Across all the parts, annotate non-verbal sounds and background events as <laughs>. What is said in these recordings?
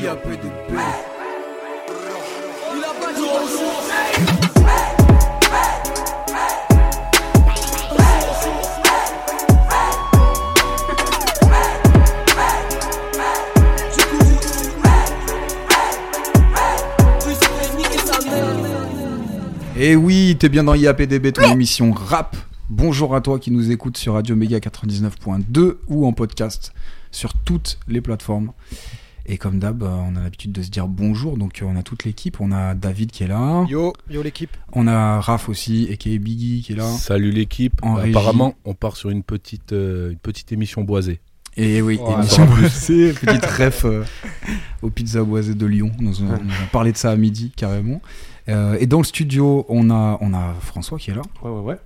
IAPDB. Il a pas dit Et oui, t'es bien dans IAPDB, ton émission rap. Bonjour à toi qui nous écoute sur Radio Méga 99.2 ou en podcast sur toutes les plateformes. Et comme d'hab, euh, on a l'habitude de se dire bonjour, donc euh, on a toute l'équipe. On a David qui est là, Yo, yo l'équipe. on a Raph aussi, et qui est Biggie qui est là. Salut l'équipe. En régie. Apparemment, on part sur une petite, euh, une petite émission boisée. Et oui, Voilà. émission boisée, <laughs> petite ref euh, aux pizzas boisées de Lyon. Nous, on, on a parlé de ça à midi carrément. Euh, et dans le studio, on a, on a François qui est là. Ouais, ouais, ouais.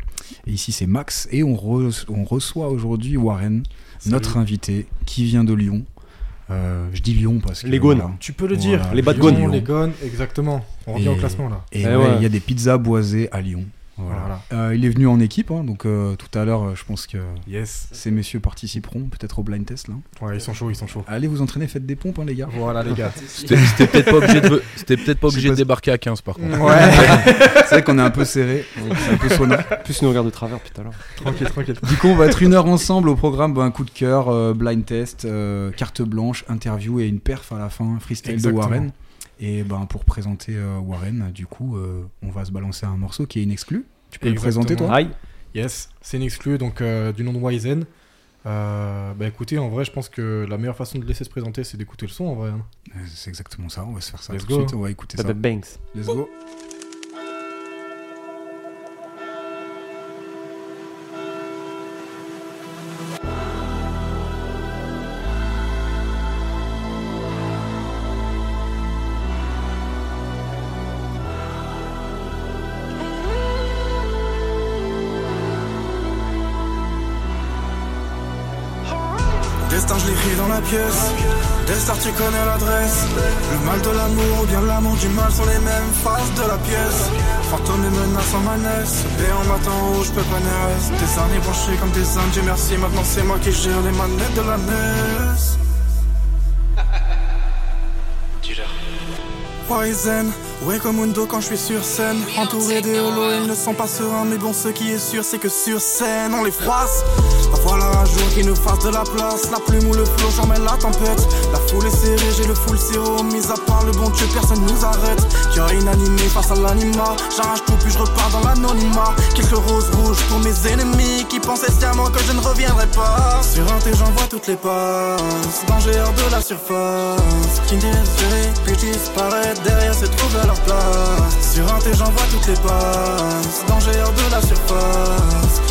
Et ici, c'est Max. Et on, re- on reçoit aujourd'hui Warren, notre invité, qui vient de Lyon. Euh, je dis Lyon parce que. Les Gaunes. voilà. Tu peux le Voilà. dire. Les bad Lyon. gones. les gones, exactement. On revient Et- au classement là. Et Eh ouais, ouais. il y a des pizzas boisées à Lyon. Voilà. Voilà. Euh, il est venu en équipe, hein, donc euh, tout à l'heure, euh, je pense que Yes. ces messieurs participeront peut-être au blind test. Là. Ouais, ils sont chauds, ils sont chauds. Allez vous entraîner, faites des pompes, hein, les gars. Voilà les gars. <laughs> C'était peut-être pas obligé de, c'était peut-être pas Je sais obligé pas de si- débarquer à 15 par contre. Ouais. <laughs> c'est vrai qu'on est un peu serré, c'est un peu sonore. Plus nous regarde de travers, putain là. tranquille, tranquille. Du coup, on va être une heure ensemble au programme. un coup de cœur, euh, blind test, euh, carte blanche, interview et une perf à la fin, freestyle Exactement. de Warren. Et ben pour présenter euh, Warren, du coup, euh, on va se balancer un morceau qui est inexclu. Tu peux le Exactement. présenter, toi. Yes, c'est une exclue donc euh, du nom de Wizen. Euh, bah écoutez, en vrai, je pense que la meilleure façon de le laisser se présenter, c'est d'écouter le son en vrai. hein. C'est exactement ça. On va se faire ça Let's tout de suite. On va écouter Ça ça. fait Banks. Let's go. Du mal sont les mêmes faces de la pièce. Fantôme et menace en manesse. Et en m'attend où je peux pas naître. Des années branchées comme des Dieu merci. Maintenant, c'est moi qui gère les manettes de la NES. <laughs> Wizen, ouais comme Mundo quand je suis sur scène Entouré des holos, ils ne sont pas sereins Mais bon ce qui est sûr c'est que sur scène on les froisse La un jour qui nous fasse de la place. La plume ou le flot, mets la tempête. La foule est serrée, j'ai le full zéro Mis à part le bon Dieu, personne nous arrête. Cœur inanimé face à l'anima J'arrache tout puis je repars dans l'anonymat. Quelques roses rouges pour mes ennemis Qui pensaient sciemment que je ne reviendrai pas. Sur un thé j'envoie toutes les passes. Danger hors de la surface. Qui désespéré, puis je disparais Derrière se trouve à leur place. Sur un thé j'envoie toutes les passes. Danger hors de la surface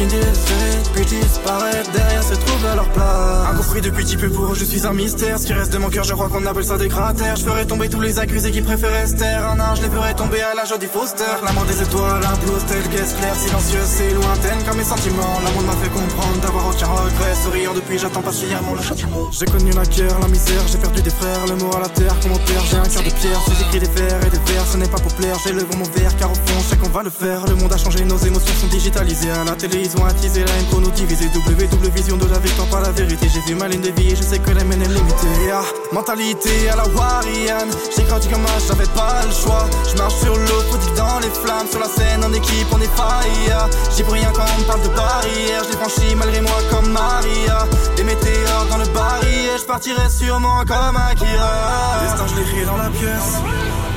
Qui disparais Derrière se trouve à leur place Depuis petit peu pour eux je suis un mystère. Ce qui reste de mon cœur je crois qu'on appelle ça des cratères. Je ferai tomber tous les accusés qui préféraient se taire. Un an je les ferai tomber à la Jodie Foster. L'amour des étoiles, un bleu tel qu'est clair Silencieuse et lointaine comme mes sentiments. L'amour m'a fait comprendre d'avoir aucun regret. Souriant depuis j'attends patiemment le châtiment. J'ai connu la guerre, la misère, j'ai perdu des frères. Le mot à la terre, comme mon j'ai un cœur de pierre. Si j'écris des vers et des vers, ce n'est pas pour plaire. J'élève mon verre car au fond qu'on va le faire. Le monde a changé, nos émotions sont digitalisées. À la télé ils ont attisé la haine pour nous diviser. W, vision de la victoire, pas la vérité. J'ai vu ma ligne de vie je sais que la mienne est limitée Ah, Mentalité à la Warian J'ai grandi comme âge, j'avais pas le choix. Je marche sur l'eau, prodigue dans les flammes. Sur la scène en équipe on est failli J'y pour rien quand on parle de barrière. Je l'ai franchi malgré moi comme Maria. Des météores dans le baril Et je partirai sûrement comme Akira. Destin je l'écris dans la pièce.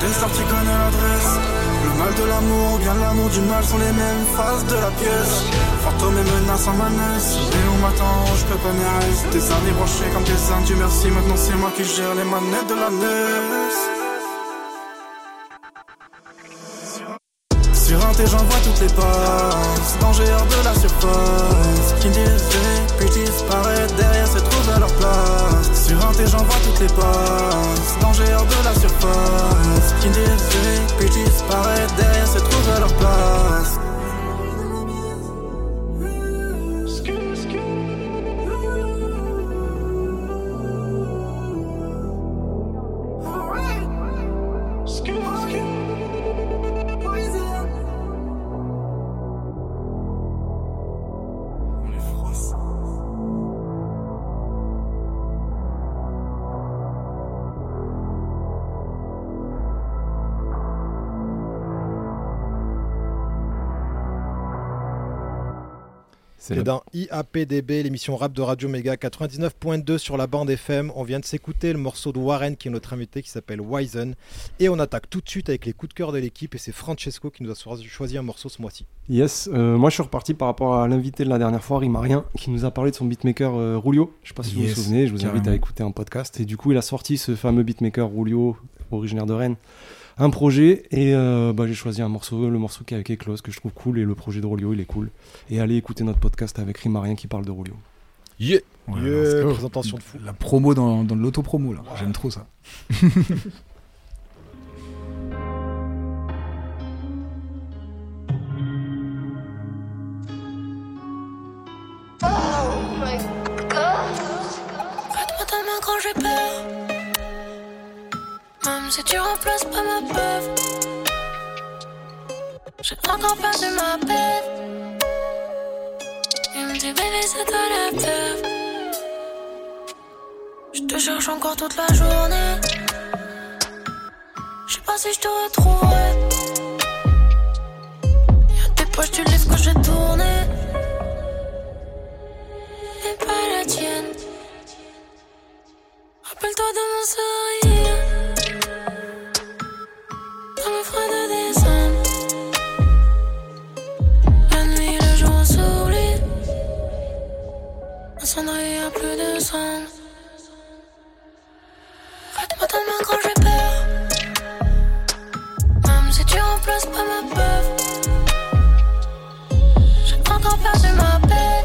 Destin tu connais l'adresse mal de l'amour ou bien l'amour du mal sont les mêmes faces de la pièce. Fantôme et menace en manesse Et on m'attend, je peux pas m'y rester Des années branchées comme des Dieu merci. Maintenant c'est moi qui gère les manettes de la NES Thé j'envoie toutes les passes Danger hors de la surface Qui désespéré puis je disparais Derrière se trouve à leur place. Sur un thé j'envoie toutes les passes Danger hors de la surface Qui désespéré puis je disparais Derrière se trouve à leur place C'est dans IAPDB, l'émission rap de Radio Méga 99.2 sur la bande FM. On vient de s'écouter le morceau de Warren qui est notre invité qui s'appelle Wizen. Et on attaque tout de suite avec les coups de cœur de l'équipe et c'est Francesco qui nous a choisi- un morceau ce mois-ci. Yes, euh, moi je suis reparti par rapport à l'invité de la dernière fois, Rimarien, qui nous a parlé de son beatmaker euh, Rulio. Je sais pas si vous vous souvenez, je vous invite carrément. à écouter un podcast. Et du coup, il a sorti ce fameux beatmaker Rulio, originaire de Rennes, un projet. Et euh, bah, j'ai choisi un morceau, le morceau qui est avec Eclose, que je trouve cool. Et le projet de Rulio, il est cool. Et allez écouter notre podcast avec Rimarien qui parle de Rulio. Yeah. Ouais, Yeah, présentation de fou. La promo dans, dans l'auto-promo, là. J'aime trop ça. Prête-moi ta main quand j'ai peur. Même si tu remplaces pas ma peur. J'ai encore perdu ma paix. Il me dit, bébé, c'est toi la. Je te cherche encore toute la journée. Je sais pas si je te retrouverai. Y'a des poches du livre que j'ai tourné. Et pas la tienne. Rappelle-toi de mon sourire. Sang. Prête-moi ta main quand j'ai peur. Même si tu remplaces pas ma peur. J'ai encore perdu ma paix.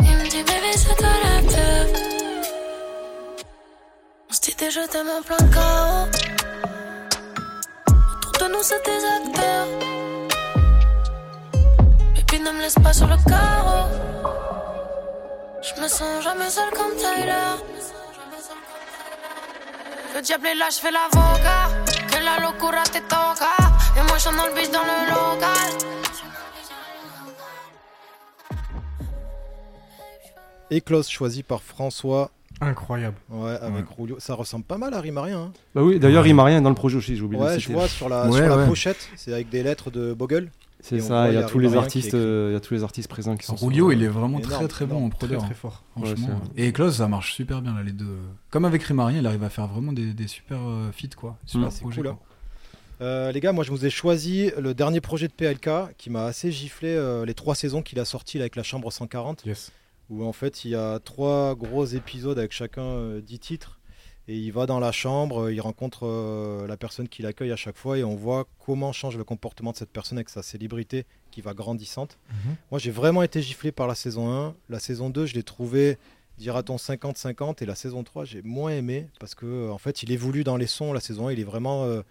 Il me dit bébé c'est toi la peur On se dit déjà t'aimes en plein chaos Autour de nous c'est des acteurs Baby ne me laisse pas sur le carreau Je me sens jamais seule comme Tyler Le diable est là, je fais l'avocat Que la locura te toca Et moi je dans le beach dans le local Eclose choisi par François. Incroyable. Ouais, avec Rulio. Ça ressemble pas mal à Rimarien. Hein. Bah oui, d'ailleurs, Rimarien est dans le projet aussi, j'ai oublié de Ouais, le je vois sur la, Ouais, sur la ouais. pochette, c'est avec des lettres de Bogle. C'est ça, il y a tous les artistes, euh, il y a tous les artistes présents qui sont. Rulio, il est vraiment Énorme, très très bon en Très prodeur. très fort. Ouais, Franchement. c'est et Close, ça marche super bien là, les deux. Comme avec Rimarien, il arrive à faire vraiment des, des super euh, feats quoi. Super projets, cool, quoi. Euh, les gars, moi je vous ai choisi le dernier projet de PLK qui m'a assez giflé euh, les trois saisons qu'il a sorti avec la Chambre 140. Yes. où en fait il y a trois gros épisodes avec chacun euh, dix titres. Et il va dans la chambre, euh, il rencontre euh, la personne qui l'accueille à chaque fois et on voit comment change le comportement de cette personne avec sa célébrité qui va grandissante. Mhm. Moi j'ai vraiment été giflé par la saison 1. La saison 2, je l'ai trouvé, dira-t-on, 50-50. Et la saison 3, j'ai moins aimé parce que euh, en fait il évolue dans les sons. La saison 1, il est vraiment euh,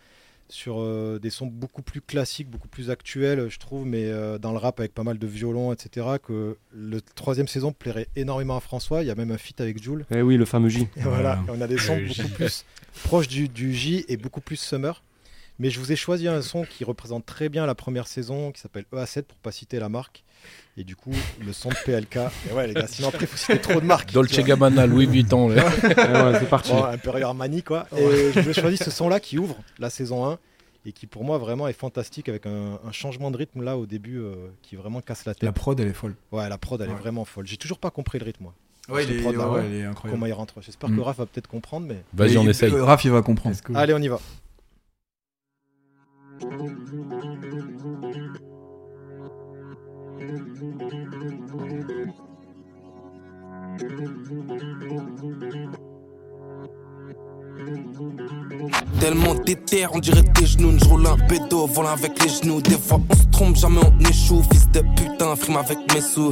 sur euh, des sons beaucoup plus classiques, beaucoup plus actuels, je trouve, mais euh, dans le rap avec pas mal de violons, etc. Que le troisième saison plairait énormément à François. Il y a même un feat avec Jules. Eh oui, le fameux J. Et voilà, Voilà. on a des sons beaucoup plus proches du, du J et beaucoup plus summer. Mais je vous ai choisi un son qui représente très bien la première saison, qui s'appelle EA7 pour pas citer la marque. Et du coup, le son de PLK. Et ouais, les gars, sinon après, il faut citer trop de marques. Dolce. Gabbana, Louis Vuitton. là. <laughs> Eh ouais, c'est parti. Bon, Imperial Armani, quoi. Et je vous ai choisi ce son-là qui ouvre la saison 1 et qui, pour moi, vraiment est fantastique avec un, un changement de rythme là au début euh, qui vraiment casse la tête. La prod, elle est folle. Ouais, la prod, elle est Ouais. vraiment folle. J'ai toujours pas compris le rythme, moi. Ouais, il est- est, ouais, ouais. il est incroyable. Comment il rentre. J'espère que Raph va peut-être comprendre, mais. Vas-y, on essaye. Raph, il va comprendre. Allez, on y va. Thank you. Tellement déter, on dirait tes genoux. Je roule un pédo, volant avec les genoux. Des fois on se trompe, jamais on échoue. Fils de putain, frime avec mes sous.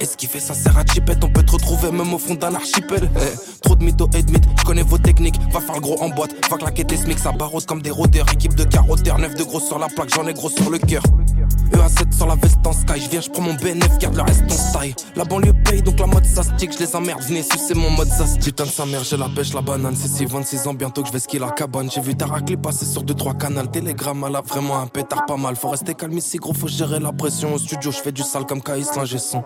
eh. Fait ça sert à chipette, on peut te retrouver même au fond d'un archipel. eh. Trop de mythos et de mythes, je connais vos techniques. Va faire le gros en boîte, va claquer tes smics, ça barrose comme des rôdeurs. Équipe de carotteurs, 9 de gros sur la plaque, j'en ai gros sur le cœur. EA7 sur la veste en sky, je viens, je prends mon BNF, garde le reste en style. La banlieue paye, donc la mode ça stick, je les emmerde, venez sucer mon mode ça. Putain de sa mère, j'ai la pêche, la banane, c'est si 26 ans, bientôt que je vais skier la cabane. J'ai vu ta raclée passer sur 2-3 canals, télégramme, elle a vraiment un pétard pas mal. Faut rester calme ici, gros, faut gérer la pression. Au studio, je fais du sale comme Kaïs, l'ingé son.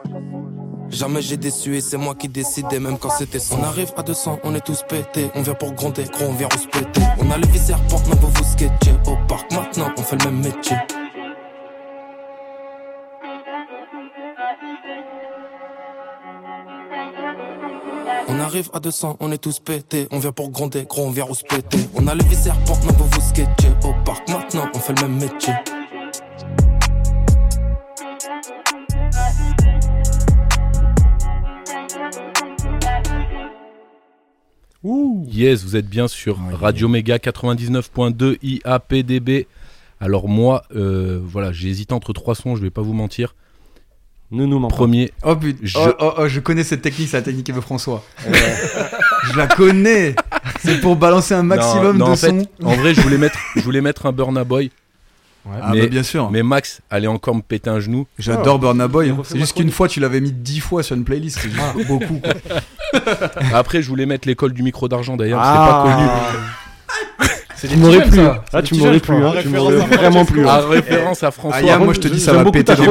Jamais j'ai déçu et c'est moi qui décidais même quand c'était son. On arrive à 200, on est tous pétés. On vient pour gronder, gros, on vient se péter. On a viscères pour même pour vous sketcher. Au parc maintenant, on fait le même métier. On arrive à 200, on est tous pétés. On vient pour gronder, gros, on vient où se péter. On a le vis serpent, non, vous vous sketcher. Au parc maintenant, on fait le même métier. Yes, vous êtes bien sur Ouais, Radio Méga 99.2 IAPDB. Alors moi, euh, voilà, j'ai hésité entre trois sons, je vais pas vous mentir. Ne nous mens pas. Premier, Oh putain, Je- oh, oh, oh, je connais cette technique, c'est la technique de François. <laughs> je la connais. C'est pour balancer un maximum Non, non, de en fait, sons. en vrai, je voulais mettre, je voulais mettre un Burna Boy, Ah mais- bah bien sûr. mais Max allait encore me péter un genou. J'adore Burna Boy. hein. C'est juste qu'une fois tu l'avais mis dix fois sur une playlist. C'est juste beaucoup. quoi. Après, je voulais mettre l'école du micro d'argent d'ailleurs, Ah. c'est pas connu. <laughs> Tu m'aurais plu. ça. Là, tu m'aurais plu. hein. Tu m'aurais vraiment plu. Ah, hein. référence à François. Ah, moi je te dis, ça J'aime va péter des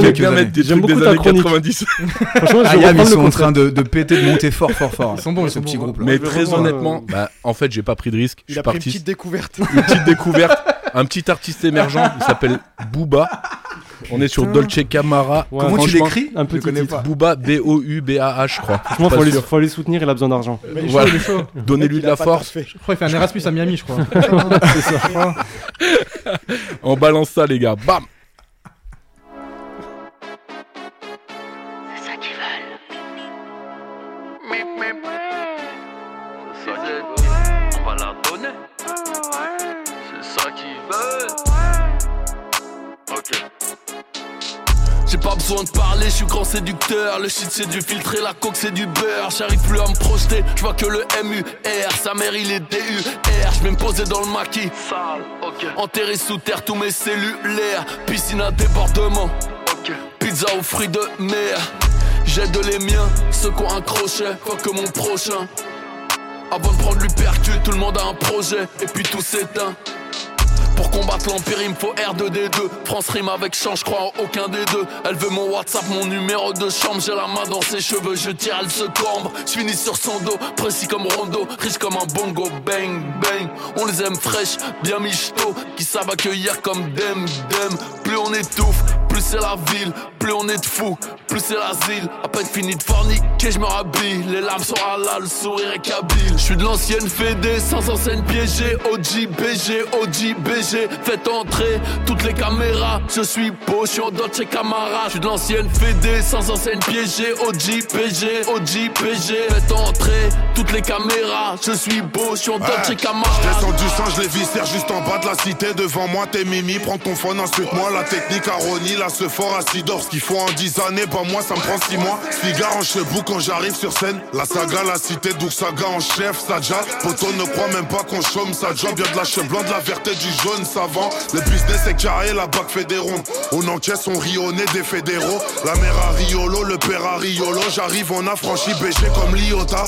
J'aime trucs beaucoup des ta années chronique. 90. <laughs> Franchement, Ah, ils sont en train de, péter, de monter fort, fort, fort. Ils sont bons, ils ce sont petit groupe là. Mais très honnêtement, euh, bah, en fait, j'ai pas pris de risque. Je suis a pris une parti petite découverte. une petite découverte. Un petit artiste émergent, il s'appelle Booba. On est sur Dolce Camara. Ouais, Comment tu l'écris un petit titre. pas. Booba, B-O-U-B-A-H, je crois. Franchement, faut aller soutenir, il a besoin d'argent. Voilà. <laughs> Donnez-lui de la force. Je crois qu'il fait un Erasmus à Miami, je crois. <laughs> C'est ça. <laughs> On balance ça, les gars. Bam besoin de parler, je suis grand séducteur. Le shit c'est du filtre et la coke c'est du beurre. J'arrive plus à me projeter, je vois que le MUR. Sa mère il est DUR. Je vais me poser dans le maquis. Sale. Ok. Enterré sous terre tous mes cellulaires. Piscine à débordement. Ok. Pizza aux fruits de mer. J'aide les miens, ceux qui ont un crochet. Faut que mon prochain. Avant de prendre l'hypercule, tout le monde a un projet. Et puis tout s'éteint. Pour combattre l'empire, il me faut R2D2. France rime avec chant, je crois en aucun des deux. Elle veut mon WhatsApp, mon numéro de chambre. J'ai la main dans ses cheveux, je tire, elle se cambre. Je finis sur son dos, précis comme Rondo, riche comme un bongo. Bang, bang. On les aime fraîches, bien michto, qui savent accueillir comme dem, dem. Plus on étouffe, plus c'est la ville. Plus on est de fous, plus c'est l'asile. À peine fini de forniquer, je me rhabille. Les larmes sont à le sourire est kabyle. Je suis de l'ancienne Fédé, sans enseigne piégée. OG, BG, OG, BG. Faites entrer toutes les caméras. Je suis beau, je suis en Dolce Camara. Je suis de l'ancienne Fédé, sans enseigne piégée. OG, PG, OG, PG. Faites entrer toutes les caméras. Je suis beau, je suis en Dolce Camara. Descends du sang, je les viscère juste en bas de la cité. Devant moi, t'es Mimi, prends ton phone, insulte-moi. La technique à Ronnie, là, ce fort à Sidor. Ce qu'il faut en 10 années, bah moi, ça me prend 6 mois. Cigare en chebou quand j'arrive sur scène. La saga, la cité, d'où saga en chef, Saja. Poto ne croit même pas qu'on chôme, job. Y'a de la cheveux blanc, de la verte et du jaune, savant. Le business est carré, la bac fait des rondes. On encaisse, on rit au nez des fédéraux. La mère à Riolo, le père à Riolo. J'arrive, on a franchi BG comme l'Iota.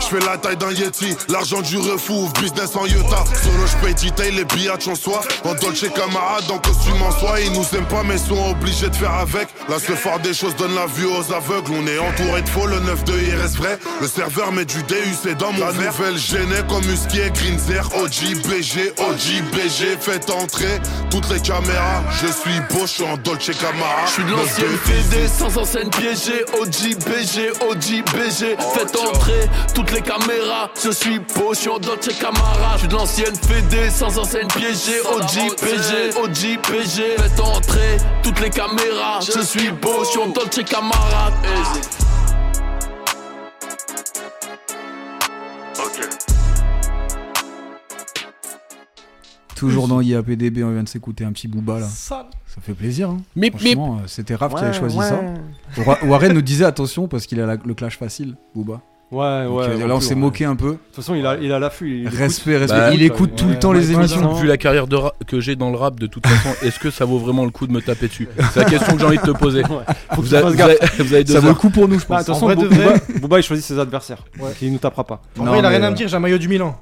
Je fais la taille d'un Yeti, l'argent du refou, business en Utah. Solo, je paye detail, les billets en soi. En Dolce camarade, en costume en soie. Ils nous aiment pas, mais sont obligés de faire avec. Là, ce fort des choses donne la vue aux aveugles. On est entouré de faux, le 9-2 il reste vrai. Le serveur met du DUC dans mon la verre. nouvelle gênée comme Husky et Greenzer. OG, BG, OG, BG. Faites entrer toutes les caméras. Je suis beau, je suis en Dolce Camara. Je suis de l'ancienne Fédé, sans enseigne piégée. OG, BG, OG, BG. Faites entrer toutes les caméras. Je suis beau, je suis en Dolce Camara. Je suis de l'ancienne Fédé, sans enseigne piégée. OG, PG, OG, PG. Faites entrer toutes les caméras. Je suis beau, je suis en Dolce Camara. Ok. Toujours dans IAPDB, on vient de s'écouter un petit booba là. Ça fait plaisir. Hein. Franchement, euh, c'était Raph qui avait choisi ça. Wa- Warren nous disait attention parce qu'il a la- le clash facile, Booba. Ouais, Donc, ouais. euh, non là, on s'est ouais. moqué un peu. De toute façon, il a, il a l'affût. il écoute. Respect, respect. Bah, il écoute tout le ouais, temps ouais, les ouais, émissions. ouais. Vu la carrière de que j'ai dans le rap, de toute façon, est-ce que ça vaut vraiment le coup de me taper dessus? C'est la question que j'ai envie de te poser. <laughs> Ouais. Faut Vous qu'il avez, fasse vous gaffe. avez- vous avez deux Ça vaut le coup pour nous, je Ah, pense. attention, En vrai de Booba, Booba, il choisit ses adversaires. Ouais. Il nous tapera pas. En Non, vrai, il a rien à me dire, j'ai un maillot du Milan.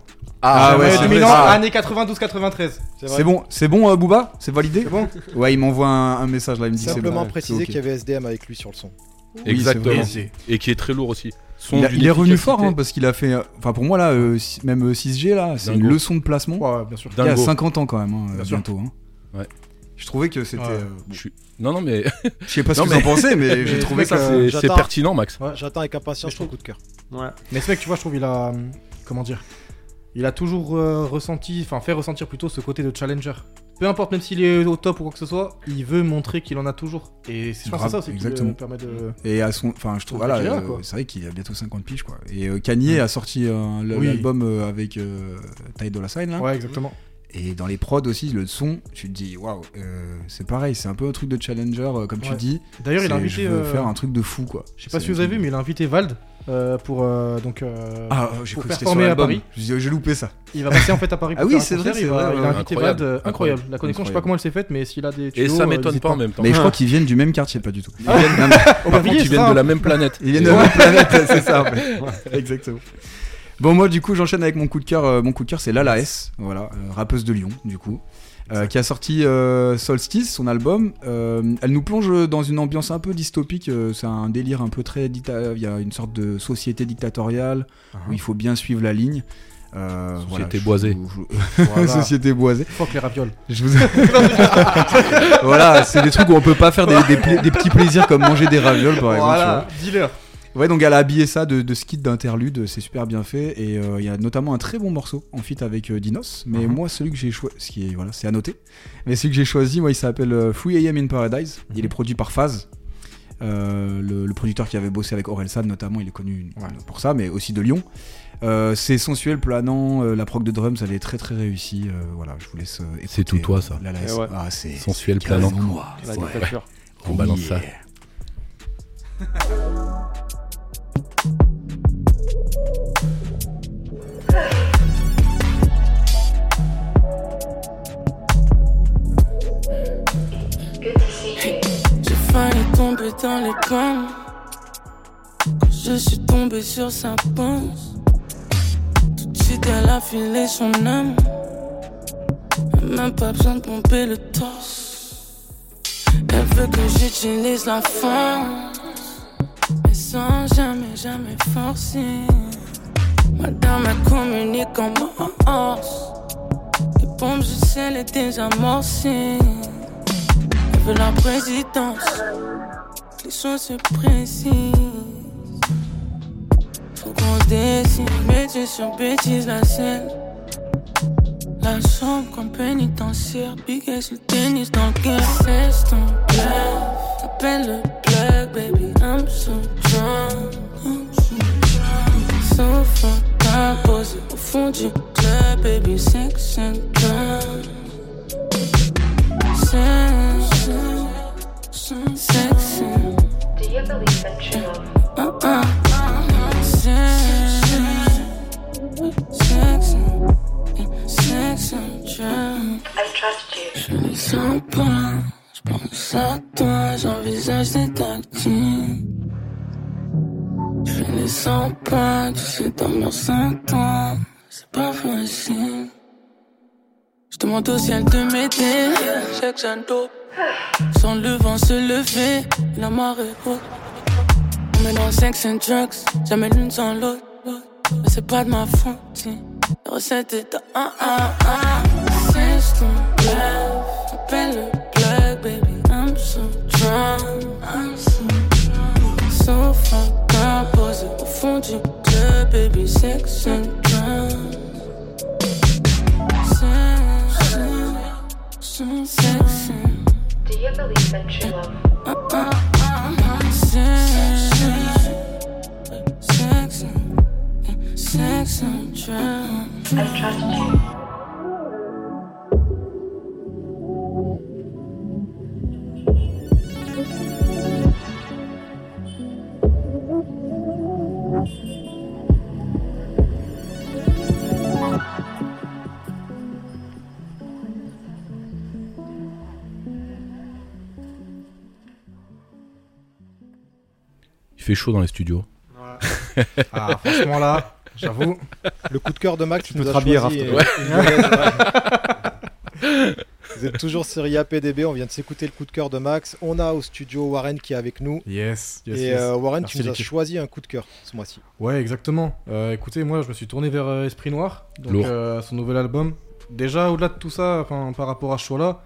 Ah un ouais, c'est Milan, ça. année 92-93. C'est bon, c'est bon, euh, Booba? C'est validé? C'est bon Ouais, il m'envoie un, un message là, il me dit c'est Simplement bon. préciser c'est ok. qu'il y avait SDM avec lui sur le son. Oui, Exactement. Et qui est très lourd aussi. Son Il, a- d'une il est revenu fort hein, parce qu'il a fait. euh, Enfin, pour moi là, euh, même euh, 6G là, c'est une leçon de placement. Ouais, bien sûr. Il y a Dingo. 50 ans quand même, hein, Bien bientôt. hein. Ouais. Je trouvais que c'était. Ouais. euh, Je suis- Non, non, mais Je sais pas ce <laughs> Non, que vous en mais- pensez, mais <laughs> j'ai mais trouvé ça, que. c'est pertinent, Max. Ouais. J'attends avec impatience ton coup de cœur. Ouais. Mais ce mec, tu vois, je trouve, il a. Comment dire Il a toujours euh, ressenti, enfin, fait ressentir plutôt ce côté de challenger. Peu importe, même s'il est au top ou quoi que ce soit, il veut montrer qu'il en a toujours. Et je pense que c'est Grave, ça aussi qui exactement. le permet de. Et à son, enfin, je trouve, voilà, euh, c'est vrai qu'il a bientôt 50 piges, quoi. Et euh, Kanye a sorti euh, Oui. l'album euh, avec euh, Ty Dolla Sign, là. Ouais, exactement. Et dans les prods aussi, le son, tu te dis, waouh, euh, c'est pareil, c'est un peu un truc de challenger, euh, comme tu dis. D'ailleurs, il a invité, Je veux euh, faire un truc de fou, quoi. Je sais pas si vous avez vu, mais il a invité Vald euh, pour euh, donc euh, Ah, j'ai pour cru que c'était performer sur à l'album. Paris. J'ai j'ai loupé ça. Il va passer en fait à Paris. <laughs> Ah pour oui, faire un c'est vrai, concert, c'est il va- vrai, Il ouais. a invité Incroyable, euh, incroyable. La connexion, je sais pas Incroyable. comment elle s'est faite, mais s'il a des Et ça euh, m'étonne n'hésite pas en même temps. Mais je crois <laughs> qu'ils viennent du même quartier, pas du tout. Ils Ah. viennent, non, mais- Aubervilliers, Par contre, ils c'est viennent ça, de la même planète. ils viennent de <laughs> la même planète, c'est ça. en fait. Exactement. Bon, moi, du coup, j'enchaîne avec mon coup de cœur. euh, mon coup de cœur, c'est Lala S, voilà, euh, rappeuse de Lyon, du coup. Euh, qui a sorti euh, Solstice, son album. Euh, elle nous plonge dans une ambiance un peu dystopique. euh, c'est un délire un peu très Il y a une sorte de société dictatoriale où il faut bien suivre la ligne. Société je- boisée. je- <laughs> Voilà. Société boisée. Fuck les ravioles. Je vous... <laughs> voilà, c'est des trucs où on peut pas faire des, des pla- des petits plaisirs comme manger des ravioles par exemple. Voilà, dealer. Ouais, donc elle a habillé ça de, de skit d'interlude, c'est super bien fait et euh, il y a notamment un très bon morceau en feat avec euh, Dinos. Mais Mhm. moi, celui que j'ai choisi, ce qui est voilà, c'est à noter. Mais celui que j'ai choisi, moi, il s'appelle euh, 3am in Paradise. Il est produit par Phase. Euh, le, le producteur qui avait bossé avec Orelsan notamment, il est connu pour ça, mais aussi de Lyon. Euh, c'est sensuel, planant, euh, la prog de drums, elle est très très réussie. euh, voilà, je vous laisse. euh, C'est tout toi, ça. La, la- Eh ouais. Ah, c'est Sensuel, planant. On balance ça. <laughs> dans les pommes. Quand je suis tombé sur sa panse. Tout de suite, elle a filé son âme. Même pas besoin de pomper le torse. Elle veut que j'utilise la force. Jamais, forcer. Madame, elle communique en morse. Les bombes, je sais les désamorcer. Elle veut la présidence. Les choses se précisent. Faut qu'on décide. Bêtise sur bêtise, la scène. La chambre comme pénitentiaire. Big sur le tennis dans le game. C'est ton bluff. Appelle le plug, baby. I'm so drunk. Fucked up. Posé au fond du club, baby. Sex and drugs. Sex, sex, Do you believe love? uh, uh, sex, sex, sex and drugs. I trust you. Je ne sens pas, je pense à toi, j'envisage des. Je ne sens pas, tu sais dormir sans toi, c'est pas facile. Je demande au ciel de m'aider, chaque jeune. Sans le vent se lever, la marée haute. On met dans sex and drugs, jamais l'une sans l'autre. Mais c'est pas de ma faute, la recette est à un, un, un. C'est ton bluff, appelle le up, posé au fond du club, baby. Sex and drugs. Sex, and Do you believe in true love? uh, uh, uh, sex, sex, and- sex and drugs. I trust you. Fait chaud dans les studios. Ah, franchement là, j'avoue. Le coup de cœur de Max, Tu peux nous te as rhabiller, euh, ouais. Vous êtes toujours série APDB, on vient de s'écouter le coup de cœur de Max. On a au studio Warren qui est avec nous. Yes, yes, Et yes. euh, Warren, Merci tu nous as choisi un coup de cœur ce mois-ci. Ouais, exactement. Euh, écoutez, moi, je me suis tourné vers euh, Esprit Noir, donc Lourd. euh, son nouvel album. Déjà, au-delà de tout ça, enfin, par rapport à Chola,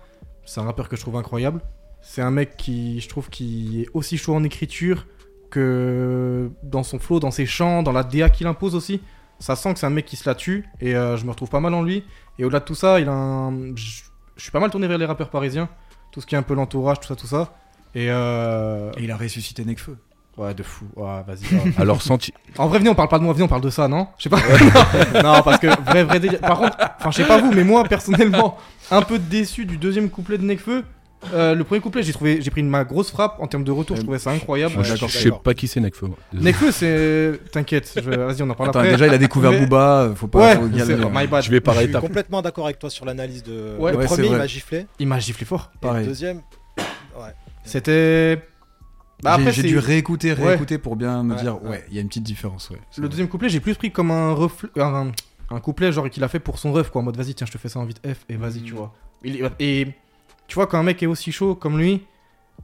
c'est un rappeur que je trouve incroyable. C'est un mec qui, je trouve, qui est aussi chaud en écriture que dans son flow, dans ses chants, dans la DA qu'il impose aussi, ça sent que c'est un mec qui se la tue et euh, je me retrouve pas mal en lui. Et au-delà de tout ça, il a un. Je suis pas mal tourné vers les rappeurs parisiens, tout ce qui est un peu l'entourage, tout ça, tout ça. Et, euh... Et il a ressuscité Nekfeu. Ouais, de fou. Ouais, vas-y. va. <laughs> Alors, senti... En vrai, venez, on parle pas de moi, venez, on parle de ça, non? Je sais pas. <laughs> non, parce que vrai, vrai délire. Par contre, enfin, je sais pas vous, mais moi, personnellement, un peu déçu du deuxième couplet de Nekfeu. Euh, le premier couplet, j'ai trouvé, j'ai pris une, ma grosse frappe en termes de retour. Je trouvais ça incroyable. je, je sais pas qui c'est Nekfeu. Nekfeu, c'est. T'inquiète, je- vas-y, on en parle Attends, après. déjà, il a découvert Mais- Booba, faut pas. Ouais, my bad. Je vais par Je suis complètement d'accord avec toi sur l'analyse de. Ouais, le ouais, premier, il m'a giflé. Il m'a giflé fort. Et le deuxième, C'était. Bah, J'ai- dû réécouter, Ouais. réécouter pour bien me Ouais, dire, ouais. ouais, il y a une petite différence, ouais. Le deuxième couplet, j'ai plus pris comme un reflet. Un, un couplet, genre, qu'il a fait pour son ref, quoi. En mode, vas-y, tiens, je te fais ça en vite F, et vas-y, tu vois. Il- et tu vois, quand un mec est aussi chaud comme lui,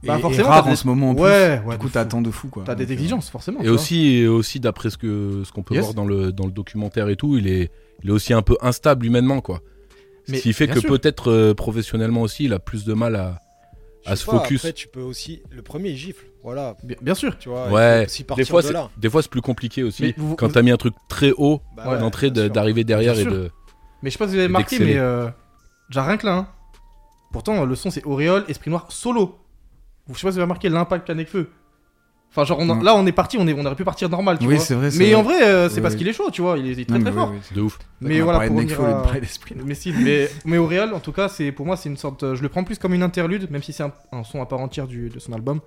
bah, Et- et forcément. rare des- en ce moment en plus. Ouais, ouais. Du coup, t'attends de fou, quoi. T'as des euh, exigences, forcément. Et vois. aussi, et aussi d'après ce que ce qu'on peut Yes. voir dans le dans le documentaire et tout, il est il est aussi un peu instable humainement quoi. Ce Mais qui fait que peut-être euh, professionnellement aussi, il a plus de mal à à se pas, focus. Après, tu peux aussi. Le premier, il gifle. Voilà. Bien, bien sûr. Tu vois, Ouais. aussi Des fois, de c'est là. des fois c'est plus compliqué aussi Mais vous- quand vous- t'as mis un truc très haut Bah ouais, d'entrée d'arriver derrière Bien et sûr. de. Mais je sais pas si vous avez marqué, mais. Euh, déjà, rien que là, hein. Pourtant, le son, c'est Auréole, Esprit Noir, solo. Je sais pas si vous avez remarqué l'impact qu'a Nekfeu. Enfin, genre, on Non. là, on est parti, on, est, on aurait pu partir normal, tu Oui, vois. c'est vrai, c'est Mais vrai. en vrai, euh, c'est parce qu'il est chaud, tu vois. Il est, il est très Non, très fort. de ouf. Mais voilà, pour revenir à-. Mais si, mais, mais Auréal, en tout cas, c'est pour moi, c'est une sorte. euh, Je le prends plus comme une interlude, même si c'est un, un son à part entière du- de son album.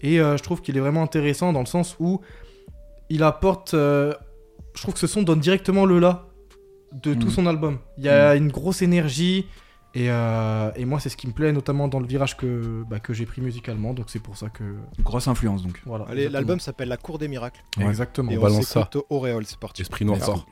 Et euh, je trouve qu'il est vraiment intéressant dans le sens où il apporte. euh, je trouve que ce son donne directement le là de tout Mhm. son album. Il y a une grosse énergie. Et, euh, et moi, c'est ce qui me plaît, notamment dans le virage que, bah, que j'ai pris musicalement. Donc c'est pour ça que. Grosse influence, donc. Voilà. L'album s'appelle La Cour des Miracles. Ouais. Exactement. Et On on, balance ça. Auréole, c'est parti. Esprit noir fort.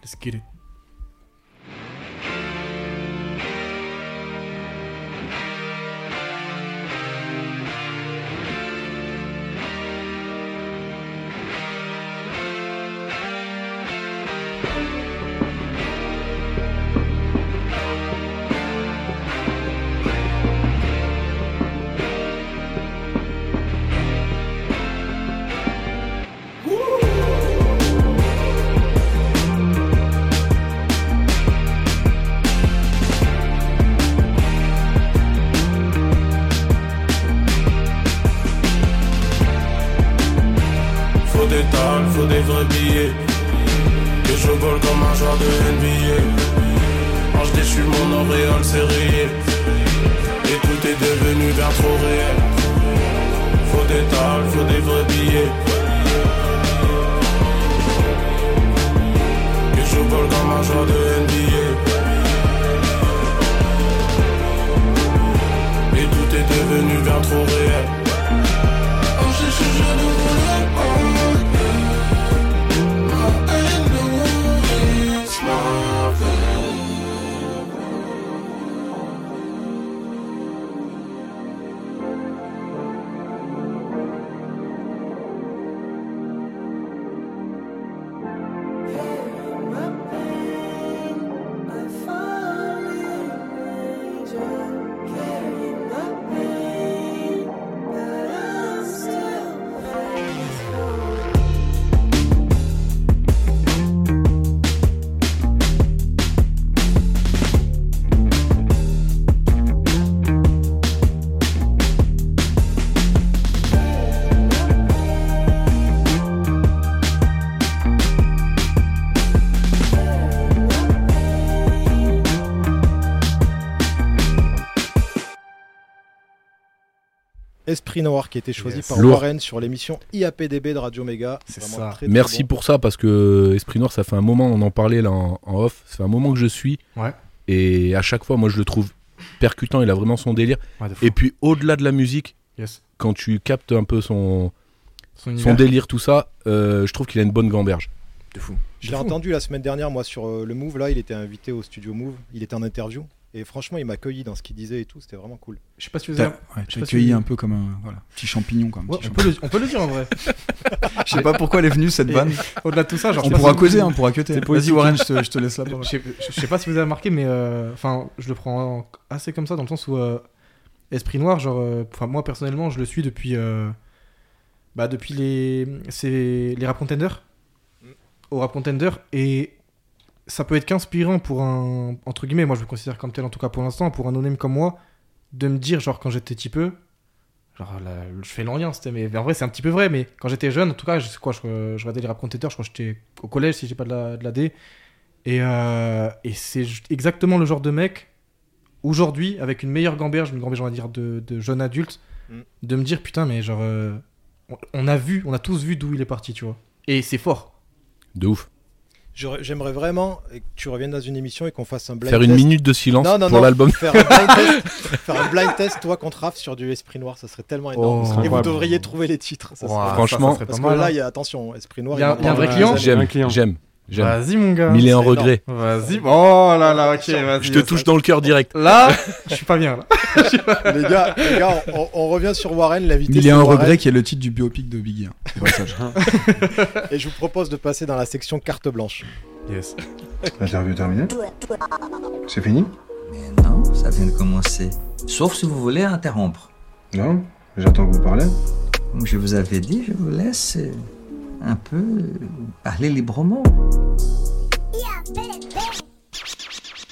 Esprit Noir qui a été choisi Yes. par Lourd. Warren sur l'émission IAPDB de Radio Méga. Ça. très, très Merci bon. pour ça parce que Esprit Noir, ça fait un moment, on en parlait là en, en off, ça fait un moment que je suis. Ouais. Et à chaque fois, moi, je le trouve percutant. Il a vraiment son délire. Ouais. Et puis, au-delà de la musique, Yes. quand tu captes un peu son, Son délire, tout ça, euh, je trouve qu'il a une bonne gamberge. De fou. Je l'ai entendu la semaine dernière, moi, sur euh, le Move. Là, il était invité au studio Move. Il était en interview. Et franchement, il m'a accueilli dans ce qu'il disait et tout. C'était vraiment cool. Je sais pas si vous avez. ouais, je si accueilli vous- un peu comme un voilà, petit champignon, quoi. un Ouais, petit on, peut le, on peut le dire en vrai. <laughs> Je sais pas pourquoi elle est venue cette Et vanne. Au-delà de tout ça, genre. On pourra si- causer, hein, on pourra cuter. C'est Vas-y. Warren, je te, je te laisse la parole. Je sais, je sais pas si vous avez remarqué, mais euh, enfin, je le prends assez comme ça dans le sens où euh, Esprit Noir, genre, euh, enfin moi personnellement, je le suis depuis euh, bah, depuis les, c'est les rap contenders. Au rap contender. Et ça peut être qu'inspirant pour un. Entre guillemets, moi je me considère comme tel en tout cas pour l'instant, pour un no-name comme moi, de me dire, genre quand j'étais petit peu. Genre, là, je fais l'orient, c'était. Mais, mais en vrai, c'est un petit peu vrai, mais quand j'étais jeune, en tout cas, je sais quoi, je, je regardais les rap contenders, je crois que j'étais au collège si j'ai pas de la, de la D. Et, euh, et c'est exactement le genre de mec, aujourd'hui, avec une meilleure gamberge, une gamberge, on va dire, de, de jeune adulte, Mm. de me dire, putain, mais genre, euh, on, on a vu, on a tous vu d'où il est parti, tu vois. Et c'est fort. De ouf. J'aimerais vraiment que tu reviennes dans une émission et qu'on fasse un blind Faire une test. minute de silence Non, non, pour l'album. Faire un blind <laughs> test, faire un blind test, toi contre Raph sur du Esprit Noir, ça serait tellement énorme. Oh, et vous devriez trouver les titres. ça Franchement, ça, ça serait Parce que mal, là, hein. il y a attention, Esprit Noir. Il y a- y un vrai client. j'aime, j'aime. Vas-y, mon gars. Mille et un c'est regrets. Vas-y. Oh là là, ok, vas-y. Je te touche dans le cœur direct. Là, je suis pas bien, là. <laughs> les gars, les gars on, on revient sur Warren, l'invité. Il y c'est a un Warren, regret qui est le titre du biopic de Biggie. hein. <laughs> Et je vous propose de passer dans la section carte blanche. Yes. L'interview terminée C'est fini? Mais non, ça vient de commencer. Sauf si vous voulez interrompre. Non J'attends que vous parlez. Comme je vous avais dit, je vous laisse euh, un peu parler librement.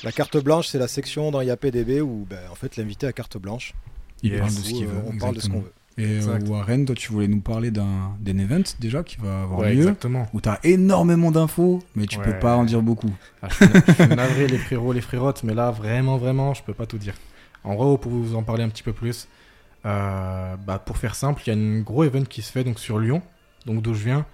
La carte blanche, c'est la section dans IAPDB où ben, en fait l'invité a carte blanche. Il parle de ce qu'il euh, veut. on parle de ce qu'on exactement. veut. Et euh. Warren, toi, tu voulais nous parler d'un event déjà qui va avoir Ouais, lieu, exactement. où tu as énormément d'infos, mais tu Ouais. peux pas en dire beaucoup. Ah, je, suis, je suis navré, les frérots, les frérottes, mais là, vraiment, vraiment, je peux pas tout dire. En gros, pour vous en parler un petit peu plus, euh, bah, pour faire simple, il y a un gros event qui se fait donc sur Lyon, donc d'où je viens.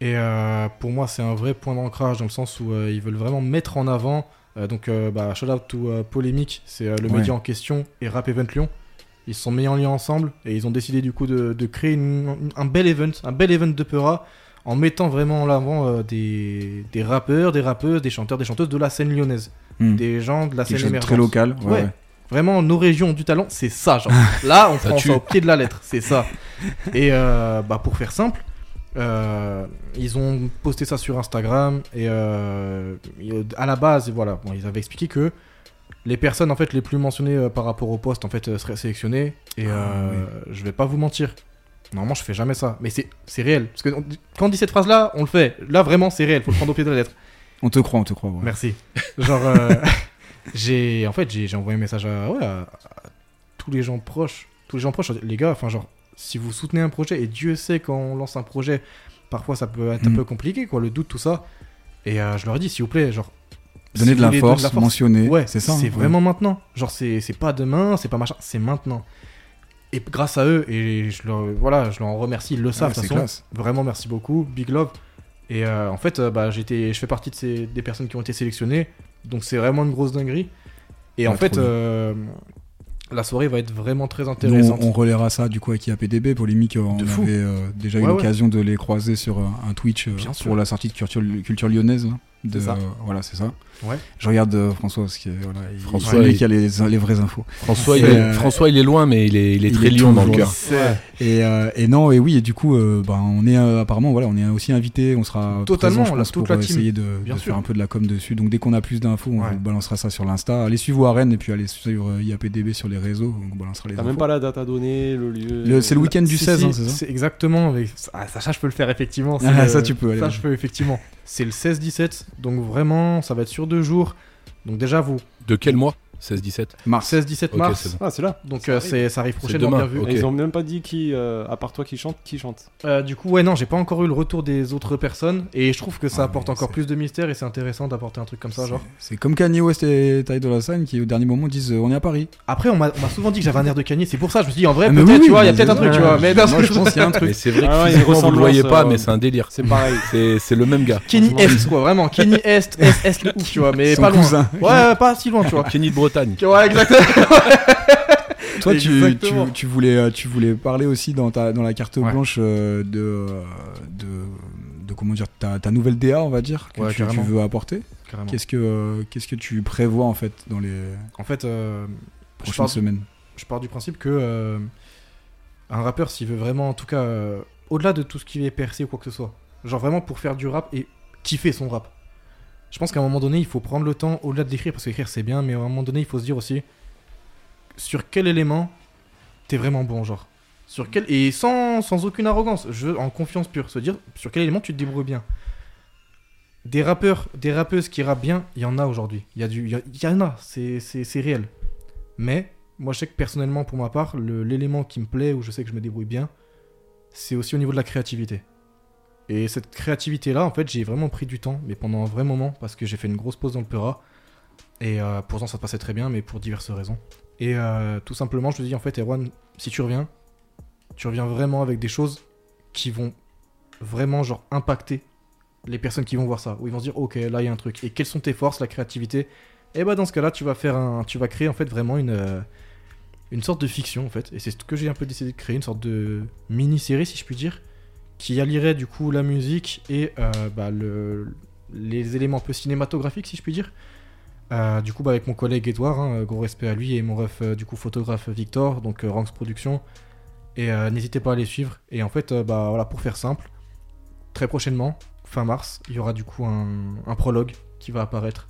Et euh, pour moi, c'est un vrai point d'ancrage dans le sens où euh, ils veulent vraiment mettre en avant. euh, donc, bah, shout out to Polémique, c'est le Ouais. média en question, et Rap Event Lyon. Ils se sont mis en lien ensemble et ils ont décidé du coup de, de créer une- un bel event, un bel event de Peura, en mettant vraiment en avant des, des rappeurs, des rappeuses, des chanteurs, des chanteuses de la scène lyonnaise. Hmm. Des gens de la Quelque scène émergente. très local. Ouais, Ouais. ouais. Vraiment, nos régions ont du talent, c'est ça, genre. <laughs> Là, on prend ça au pied de la lettre, c'est ça. <laughs> Et euh, bah, pour faire simple, euh, ils ont posté ça sur Instagram et euh, et à la base, voilà, bon, ils avaient expliqué que les personnes en fait les plus mentionnées euh, par rapport au poste en fait euh, seraient sélectionnées et Ah, euh, je vais pas vous mentir. Normalement, je fais jamais ça, mais c'est réel parce que on- quand on dit cette phrase là, on le fait. Là, vraiment, c'est réel, faut le prendre au pied de la lettre. On te croit, on te croit. ouais. Merci. Genre, euh, <laughs> j'ai en fait j'ai j'ai envoyé un message à, ouais, à- à tous les gens proches, tous les gens proches, les gars. Enfin genre, si vous soutenez un projet et Dieu sait quand on lance un projet, parfois ça peut être un Mm. peu compliqué, quoi, le doute, tout ça. Et euh, je leur ai dit, s'il vous plaît, genre. Donner si de la force, donner mentionner, Ouais, c'est ça, C'est hein, vraiment maintenant. Genre, c'est c'est pas demain, c'est pas machin, c'est maintenant. Et grâce à eux, et je leur, voilà, je leur en remercie, ils le savent de toute c'est façon. Vraiment, merci beaucoup, big love. Et euh, en fait, euh, bah, j'étais, je fais partie de ces, des personnes qui ont été sélectionnées, donc c'est vraiment une grosse dinguerie. Et en fait, euh, la soirée va être vraiment très intéressante. on, on relaiera ça du coup avec IAPDB. Polémique, on De avait euh, déjà eu Ouais, l'occasion de les croiser sur euh, un Twitch euh, sûr. pour la sortie de Culture, Culture Lyonnaise. De, ça. euh, voilà, c'est ça. Ouais. Je regarde euh, François parce que voilà, il- François, lui il- qui a les, les vraies infos. François, il est, euh, François, il est loin, mais il est, il est il très est lion dans le cœur. Et, euh, et non, et oui, et du coup, euh, bah, on est euh, apparemment, voilà, on est aussi invité, on sera Totalement, présent, je là, pense, toute pour la team. essayer de, sûr. faire un peu de la com dessus. Donc dès qu'on a plus d'infos, on Ouais. vous balancera ça sur l'Insta. Allez suivre Warren et puis allez suivre euh, IAPDB sur les réseaux, on vous balancera les T'as même pas la date à donner, le lieu. Le- c'est le week-end du Si, 16, si, hein, c'est ça exactement. mais ça, ah, ça, ça, je peux le faire effectivement. <laughs> Ah, ça, tu peux, Ça, je peux effectivement. C'est le 16-17, donc vraiment, ça va être sur deux jours. Donc déjà, vous. De quel mois? 16-17 Mars. 16-17 Ok, mars. c'est bon. Ah, c'est là. Donc Ça euh, arrive. c'est- ça arrive prochainement, demain, bien vu. ok. Ils ont même pas dit qui, euh, à part toi qui chante, qui chante. Euh, du coup, ouais, non, j'ai pas encore eu le retour des autres personnes. Et je trouve que ça Ah, apporte mais encore c'est- plus de mystère et c'est intéressant d'apporter un truc comme ça, genre. C'est comme Kanye West et Ty Dolla Sign qui au dernier moment disent euh, on est à Paris. Après, on m'a on m'a souvent dit que j'avais un air de Kanye, c'est pour ça, je me suis dit, en vrai, Ah, mais peut-être, oui, tu vois, il y a mais peut-être un c'est truc, tu vois. Mais Moi, je pense qu'il y a un truc. Mais c'est vrai que Ah ouais, il y a une physiquement, vous le voyez ressemblance, pas, euh, mais c'est un délire. C'est pareil. C'est c'est le même gars. Kenny Est, quoi, vraiment. Kenny <laughs> Est, S, S, le ouf, tu vois, mais Son pas loin. cousin. Ouais, ouais, pas si loin, tu vois. Kenny de Bretagne. Ouais, exactement. <laughs> Toi, tu, tu, tu voulais, euh, tu voulais parler aussi dans, ta, dans la carte Ouais. blanche euh, de, de, de comment dire ta, ta nouvelle DA, on va dire, que Ouais, tu, veux apporter. Qu'est-ce que, euh, qu'est-ce que tu prévois en fait dans les En fait, euh, je prochaines pars, semaines? je pars du principe que euh, un rappeur, s'il veut vraiment, en tout cas, euh, au-delà de tout ce qui est percé ou quoi que ce soit, genre vraiment pour faire du rap et kiffer son rap. Je pense qu'à un moment donné, il faut prendre le temps, au-delà de l'écrire, parce qu'écrire c'est bien, mais à un moment donné, il faut se dire aussi sur quel élément t'es vraiment bon, genre. Sur quel et sans, sans aucune arrogance, je en confiance pure, se dire sur quel élément tu te débrouilles bien. Des rappeurs, des rappeuses qui rappent bien, il y en a aujourd'hui. Il y a y, en a, c'est réel. Mais moi, je sais que personnellement, pour ma part, l'élément qui me plaît, où je sais que je me débrouille bien, c'est aussi au niveau de la créativité. Et cette créativité-là, en fait, j'ai vraiment pris du temps, mais pendant un vrai moment, parce que j'ai fait une grosse pause dans le Peura. Et euh, pourtant, ça se passait très bien, mais pour diverses raisons. Et euh, tout simplement, je me dis, en fait, Erwan, si tu reviens, tu reviens vraiment avec des choses qui vont vraiment, genre, impacter les personnes qui vont voir ça. Où ils vont se dire, ok, là, il y a un truc. Et quelles sont tes forces, la créativité? Et bah, dans ce cas-là, tu vas faire un. Tu vas créer, en fait, vraiment une. euh, une sorte de fiction, en fait. Et c'est ce que j'ai un peu décidé de créer, une sorte de mini-série, si je puis dire qui allierait du coup la musique et euh, bah, le, les éléments un peu cinématographiques si je puis dire. Euh, du coup bah, avec mon collègue Edouard, hein, gros respect à lui et mon ref euh, du coup photographe Victor, donc euh, Ranks Production. Et euh, n'hésitez pas à les suivre. Et en fait euh, bah voilà pour faire simple, très prochainement, fin mars, il y aura du coup un, un prologue qui va apparaître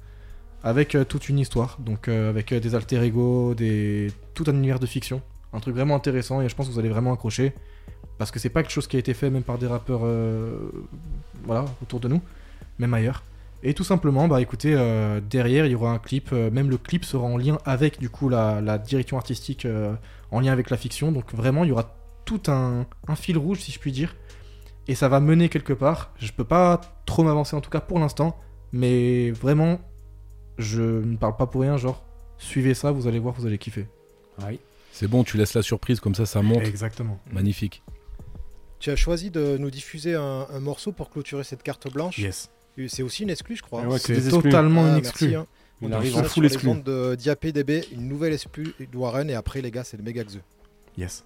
avec euh, toute une histoire, donc euh, avec euh, des alter ego, des tout un univers de fiction, un truc vraiment intéressant et je pense que vous allez vraiment accrocher parce que c'est pas quelque chose qui a été fait même par des rappeurs euh, voilà autour de nous même ailleurs. Et tout simplement bah écoutez euh, derrière il y aura un clip euh, même le clip sera en lien avec du coup la, direction artistique en lien avec la fiction. Donc vraiment il y aura tout un, fil rouge si je puis dire. Et ça va mener quelque part. Je peux pas trop m'avancer en tout cas pour l'instant. Mais vraiment je ne parle pas pour rien. Genre suivez ça vous allez voir vous allez kiffer C'est bon, tu laisses la surprise, comme ça, ça monte. Exactement. Magnifique. Tu as choisi de nous diffuser un, un morceau pour clôturer cette carte blanche. Yes. C'est aussi une exclue, je crois. Ah ouais, C'est totalement une Ah, exclue. merci, hein. Il On arrive en full sur les exclu. de DAP-DB, une nouvelle exclue de Warren, et après, les gars, c'est le méga Xe. yes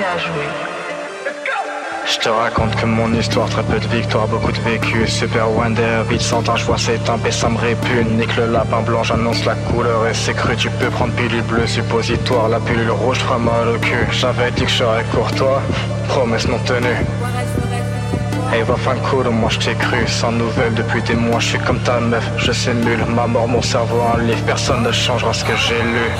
pouvez commencer à jouer. Je te raconte que mon histoire, très peu de victoires, beaucoup de vécu. Super Wonder, vite sans temps, je vois s'éteindre et ça me répugne. Nique le lapin blanc, j'annonce la couleur et c'est cru. Tu peux prendre pilule bleue, suppositoire, la pilule rouge fera mal au cul. J'avais dit que je serais courtois, promesse non tenue. Hey, va fin cool, moi je t'ai cru, sans nouvelles depuis des mois, je suis comme ta meuf, je simule ma mort, mon cerveau, un livre, personne ne changera ce que j'ai lu.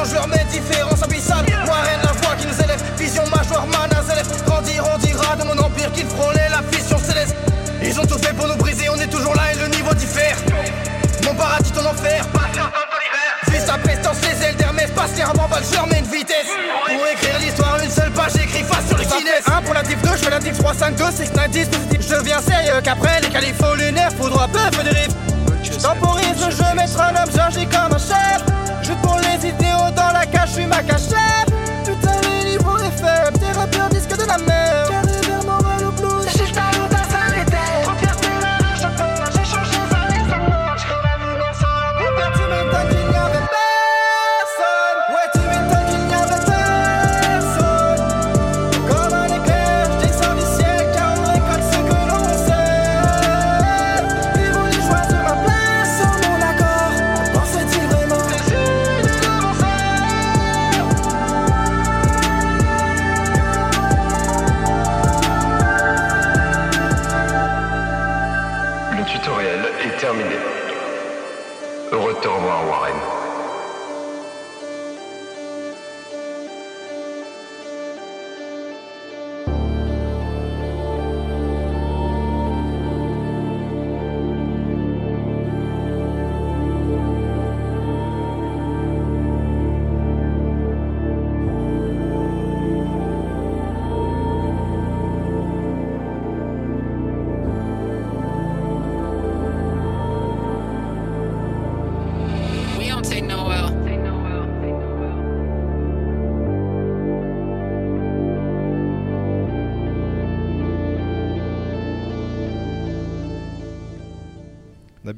En je leur mets différence abyssale. Warren, la voix qui nous élève, vision major, mana, zélève. Grandir, on dira de mon empire qu'il frôlait la vision céleste. Ils ont tout fait pour nous briser, on est toujours là et le niveau diffère. Mon paradis, ton enfer. Vise la pestance, les ailes d'Hermès, passe les rabans, balle, je une vitesse. Pour écrire l'histoire, une seule page, j'écris face sur le Guinness. 1 pour la div 2, je fais la div 3, 5, 2, 6, 9, 10, positif. Je deviens sérieux qu'après les califos lunaires, foudroie peu, peu de. Je temporise le jeu, mettre un homme, j'agis comme un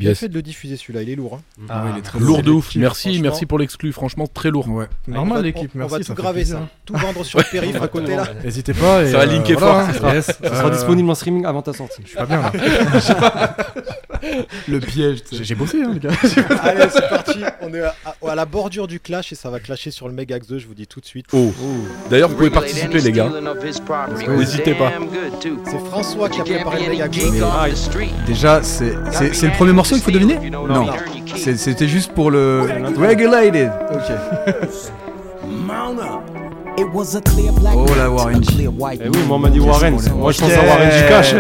bien Yes. fait de le diffuser celui-là, il est lourd. hein. Ah il est très Lourd de ouf. Merci, merci pour l'exclu. Franchement, très lourd. Ouais. Normal, On va- l'équipe, on- merci, On va ça tout graver ça. Tout vendre sur le périph' à côté là. N'hésitez pas. et, Ça va euh, linker voilà, fort. Yes. Ça sera Euh, disponible en streaming avant ta sortie. Je suis pas bien là. <laughs> Le piège. J'ai bossé, hein, les gars. <laughs> Allez, c'est parti. On est à, à- à la bordure du clash et ça va clasher sur le Megax 2, je vous dis tout de suite. Oh. D'ailleurs, vous pouvez participer, les gars. N'hésitez pas. C'est François qui a préparé le Megax 2. Déjà, c'est le premier morceau qu'il faut deviner Non. C'est- C'était juste pour le. Regulated. Ok. Oh la Warren G. Eh oui, moi on m'a dit Warren. Moi je pense à Warren G Cash.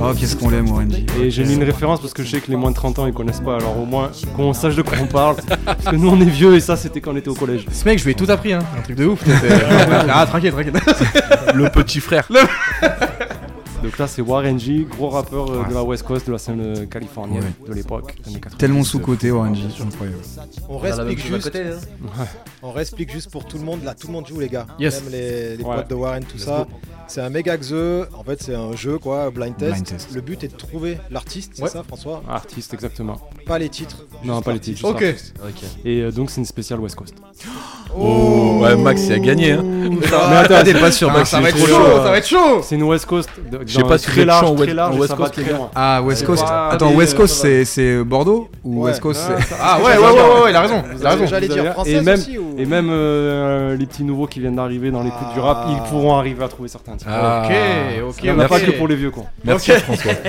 Oh, qu'est-ce qu'on l'aime, Warren G. Et j'ai mis une référence parce que je sais que les moins de 30 ans ils connaissent pas. Alors au moins qu'on sache de quoi on parle. <laughs> Parce que nous on est vieux et ça c'était quand on était au collège. Ce mec, je lui ai tout appris, hein. Un truc de ouf. <laughs> ah, tranquille, tranquille. Le petit frère. <laughs> Donc là c'est Warren G, gros rappeur euh, de la West Coast, de la scène euh, californienne de l'époque. années 90. Tellement sous-côté, Warren G. Incroyable. On réexplique juste. côté, hein. On réexplique juste pour tout le monde. Là, tout le monde joue, les gars. Yes. Même les, les Ouais. potes de Warren, tout ça. C'est un Megax 2. En fait, c'est un jeu, quoi, blind test. Blind test. Le but est de trouver l'artiste, c'est Ouais. ça, François Artiste exactement. Pas les titres. Non pas les titres. Ok. Et euh, donc c'est une spéciale West Coast. Oh, ouais, Max, il a gagné. Hein. <laughs> Mais attends, T'es pas sûr, Ah, Max. ça va être trop chaud, chaud. ça va être chaud. C'est une West Coast. Sais pas si large, très West- large, et West Coast, les. Ah, West Coast. pas Attends, West Coast, c'est c'est Bordeaux ou Ouais. West Coast Ah, Ah, ouais, ouais, ouais, ouais, il a raison. Vous Il a raison. avez- J'allais dire même, aussi ou... et même euh, les petits nouveaux qui viennent d'arriver dans l'écoute du rap, Ah. ils pourront arriver à trouver certains titres. Ah. Ok, ok. Il n'y en a ok. pas que pour les vieux quoi. Merci, François. <laughs>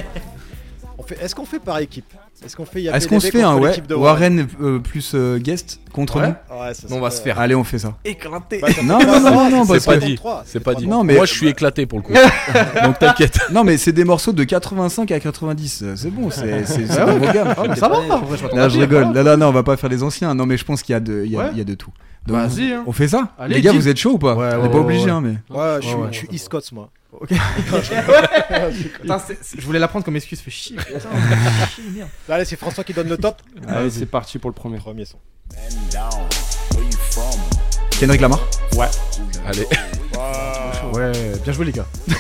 On fait- Est-ce qu'on fait par équipe? Est-ce qu'on fait Est-ce qu'on se fait un ouais Warren? Euh, plus euh, guest contre Ouais. nous? Ouais, ça On va se faire Allez, on fait ça. éclater. Bah, Non, pas non, non, non, c'est pas dit. 3, C'est pas dit. Non, mais- Moi, je suis éclaté pour le coup. <laughs> Donc t'inquiète. Non, mais c'est des morceaux de 85 à 90. euh, C'est bon, c'est Ah. Ah, mais ça va, je rigole. Là, là, non, on va pas faire les anciens. Non, mais je pense qu'il y, a de- il y, a- de tout. Donc, Vas-y, hein. On fait ça Allez, Les gars, vous êtes chaud ou pas Ouais, On ouais, n'est pas ouais, obligé, ouais. hein, mais. Ouais, je suis, Ouais, ouais. je suis East Coast, moi. Ok. <laughs> Putain, c'est- c'est- je voulais la prendre comme excuse, fait chier. Putain, chier, merde. Allez, c'est François qui donne le top. <laughs> Allez, c'est parti pour le premier. Premier son. Kendrick Lamar Allez. Ouais, bien joué les gars. Il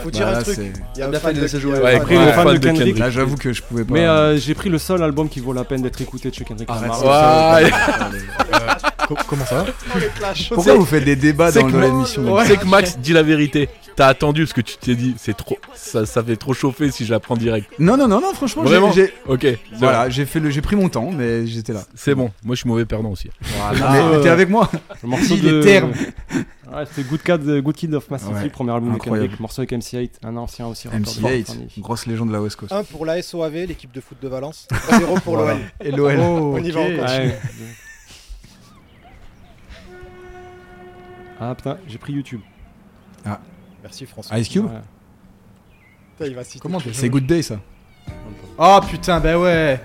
faut dire Bah, un là, truc. c'est- Il y a un Bien fan fait de de laisser jouer. Ouais, Ouais, fan de de Kendrick. Kendrick. Là, j'avoue que je pouvais pas. Mais euh, j'ai pris le seul album qui vaut la peine d'être écouté de chez Kendrick Arrête Lamar. Ouais. <laughs> Co- Comment ça les. Pourquoi vous faites des débats C'est dans l'émission Tu sais que Max dit la vérité. T'as attendu ce que tu t'es dit. C'est trop. Ça, ça fait trop chauffer si je la prends direct. Non, non, non, non, franchement, j'ai- Vraiment j'ai. Ok. c'est Voilà, j'ai fait le, j'ai pris mon temps, mais j'étais là. C'est bon. Moi, je suis mauvais perdant aussi. Ah, mais t'es avec moi Le morceau de... est terme. Ouais, c'était Good Kid, Good Kid of Massive, Ouais, premier album incroyable. de Kendrick, morceau avec MC8, un ancien aussi. rappeur de MC8, Californie. grosse légende de la West Coast. Un pour la SOAV, l'équipe de foot de Valence. 0 pour Voilà. l'OL. Et l'OL. On y va, ok. on continue. Ouais. Ah putain, j'ai pris YouTube. Merci François. Ice Cube Ouais. Putain, il va citer. Comment t'es C'est Good Day, ça. Oh putain, bah ouais.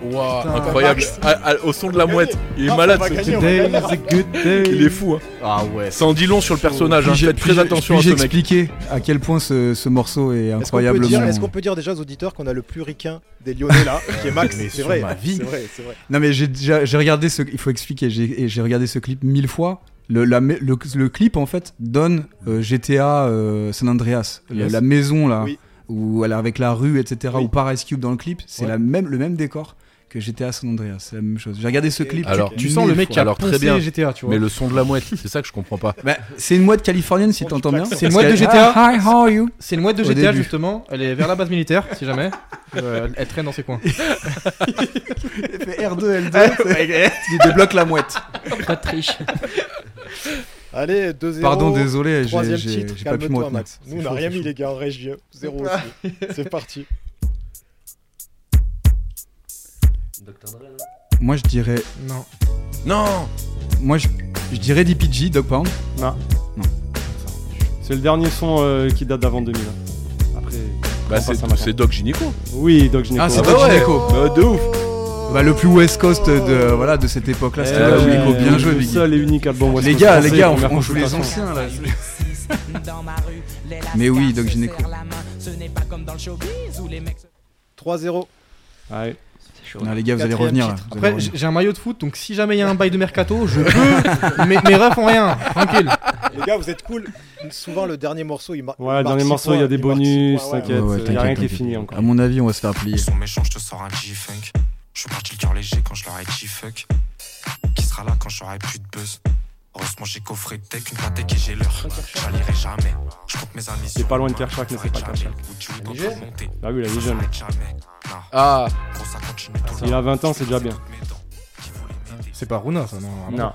Waouh, Putain, incroyable. À- à- au son de la mouette. Il est Ah, malade on va ce gagner, type. Today is a good day. Il est fou. Hein. Ah ouais. Ça en dit long sur le personnage. Hein. Puis-je- Faites très attention à ce mec. expliquer à quel point ce, ce morceau est Est-ce qu'on peut, incroyablement. dire, est-ce qu'on peut dire déjà aux auditeurs qu'on a le plus ricain des Lyonnais là, qui est Max <laughs> Mais C'est sur vrai, ma vie. c'est vrai, c'est vrai. Non mais j'ai déjà j'ai regardé ce il faut expliquer j'ai et j'ai regardé ce clip mille fois. Le, la le, le clip en fait donne euh, GTA euh, San Andreas Yes. la maison là Oui. où avec la rue etc Oui. ou par Ice Cube dans le clip c'est Ouais. la même le même décor que GTA San Andreas c'est la même chose j'ai regardé ce clip Alors, Tu sens le mec qui a Alors, très bien. GTA, tu vois. Mais le son de la mouette, c'est ça que je comprends pas. <laughs> Bah, c'est une mouette californienne si t'entends bien klaxon. C'est une mouette de GTA. Ah, hi how are you? C'est une mouette de GTA début. justement. Elle est vers la base militaire, si jamais. <laughs> Euh, elle traîne dans ses coins. <laughs> Elle fait R2 L2 tu débloques la mouette Pas de triche. Allez, 2-0. pardon désolé j'ai Troisième j'ai titre, j'ai pas pu Nous on n'a rien mis les gars en régie. Zéro aussi. C'est parti. Dr. Dre, là. Moi, je dirais. Non. Non Moi, je, je dirais DPG, Dog Pound. Non. Non. C'est le dernier son euh, qui date d'avant 2000. Après. Bah, c'est c'est Doc Gynéco. Oui, Doc Gynéco. Ah, c'est Ouais. Doc Gynéco. Bah, de ouf. Bah, le plus West Coast de, voilà, de cette époque-là, c'était Eh Doc ouais, Gynéco. Bien joué, le Biggie. seul et unique album West Les Coast gars, français, les gars, on, joue les anciens là. Mais oui, Doc Gynéco. 3-0. Ouais. Ah, les gars, vous allez revenir là. allez Après, revenir. j'ai un maillot de foot, donc si jamais il y a un bail de mercato, je peux. <laughs> mes, mes refs ont rien, tranquille. Les gars, vous êtes cool. Souvent, le dernier morceau, il marque. Ouais, dernier morceau, il y a des bonus, t'inquiète, Ouais, ouais, il y a rien t'inquiète, qui est fini encore. À mon avis, on va se faire plier. Ils sont méchants, je te sors un G-Funk. Je suis parti le cœur léger quand je leur ai dit fuck. Qui sera là quand j'aurai plus de buzz? Heureusement, j'ai coffré tech, une pâtée et j'ai l'heure. J'allierai jamais. Je compte mes amis. C'est pas loin de Kershak, mais c'est pas Kershak. Ah oui, il est jeune. Ah S'il a 20 ans, c'est déjà bien. C'est pas Runa, ça, non Non.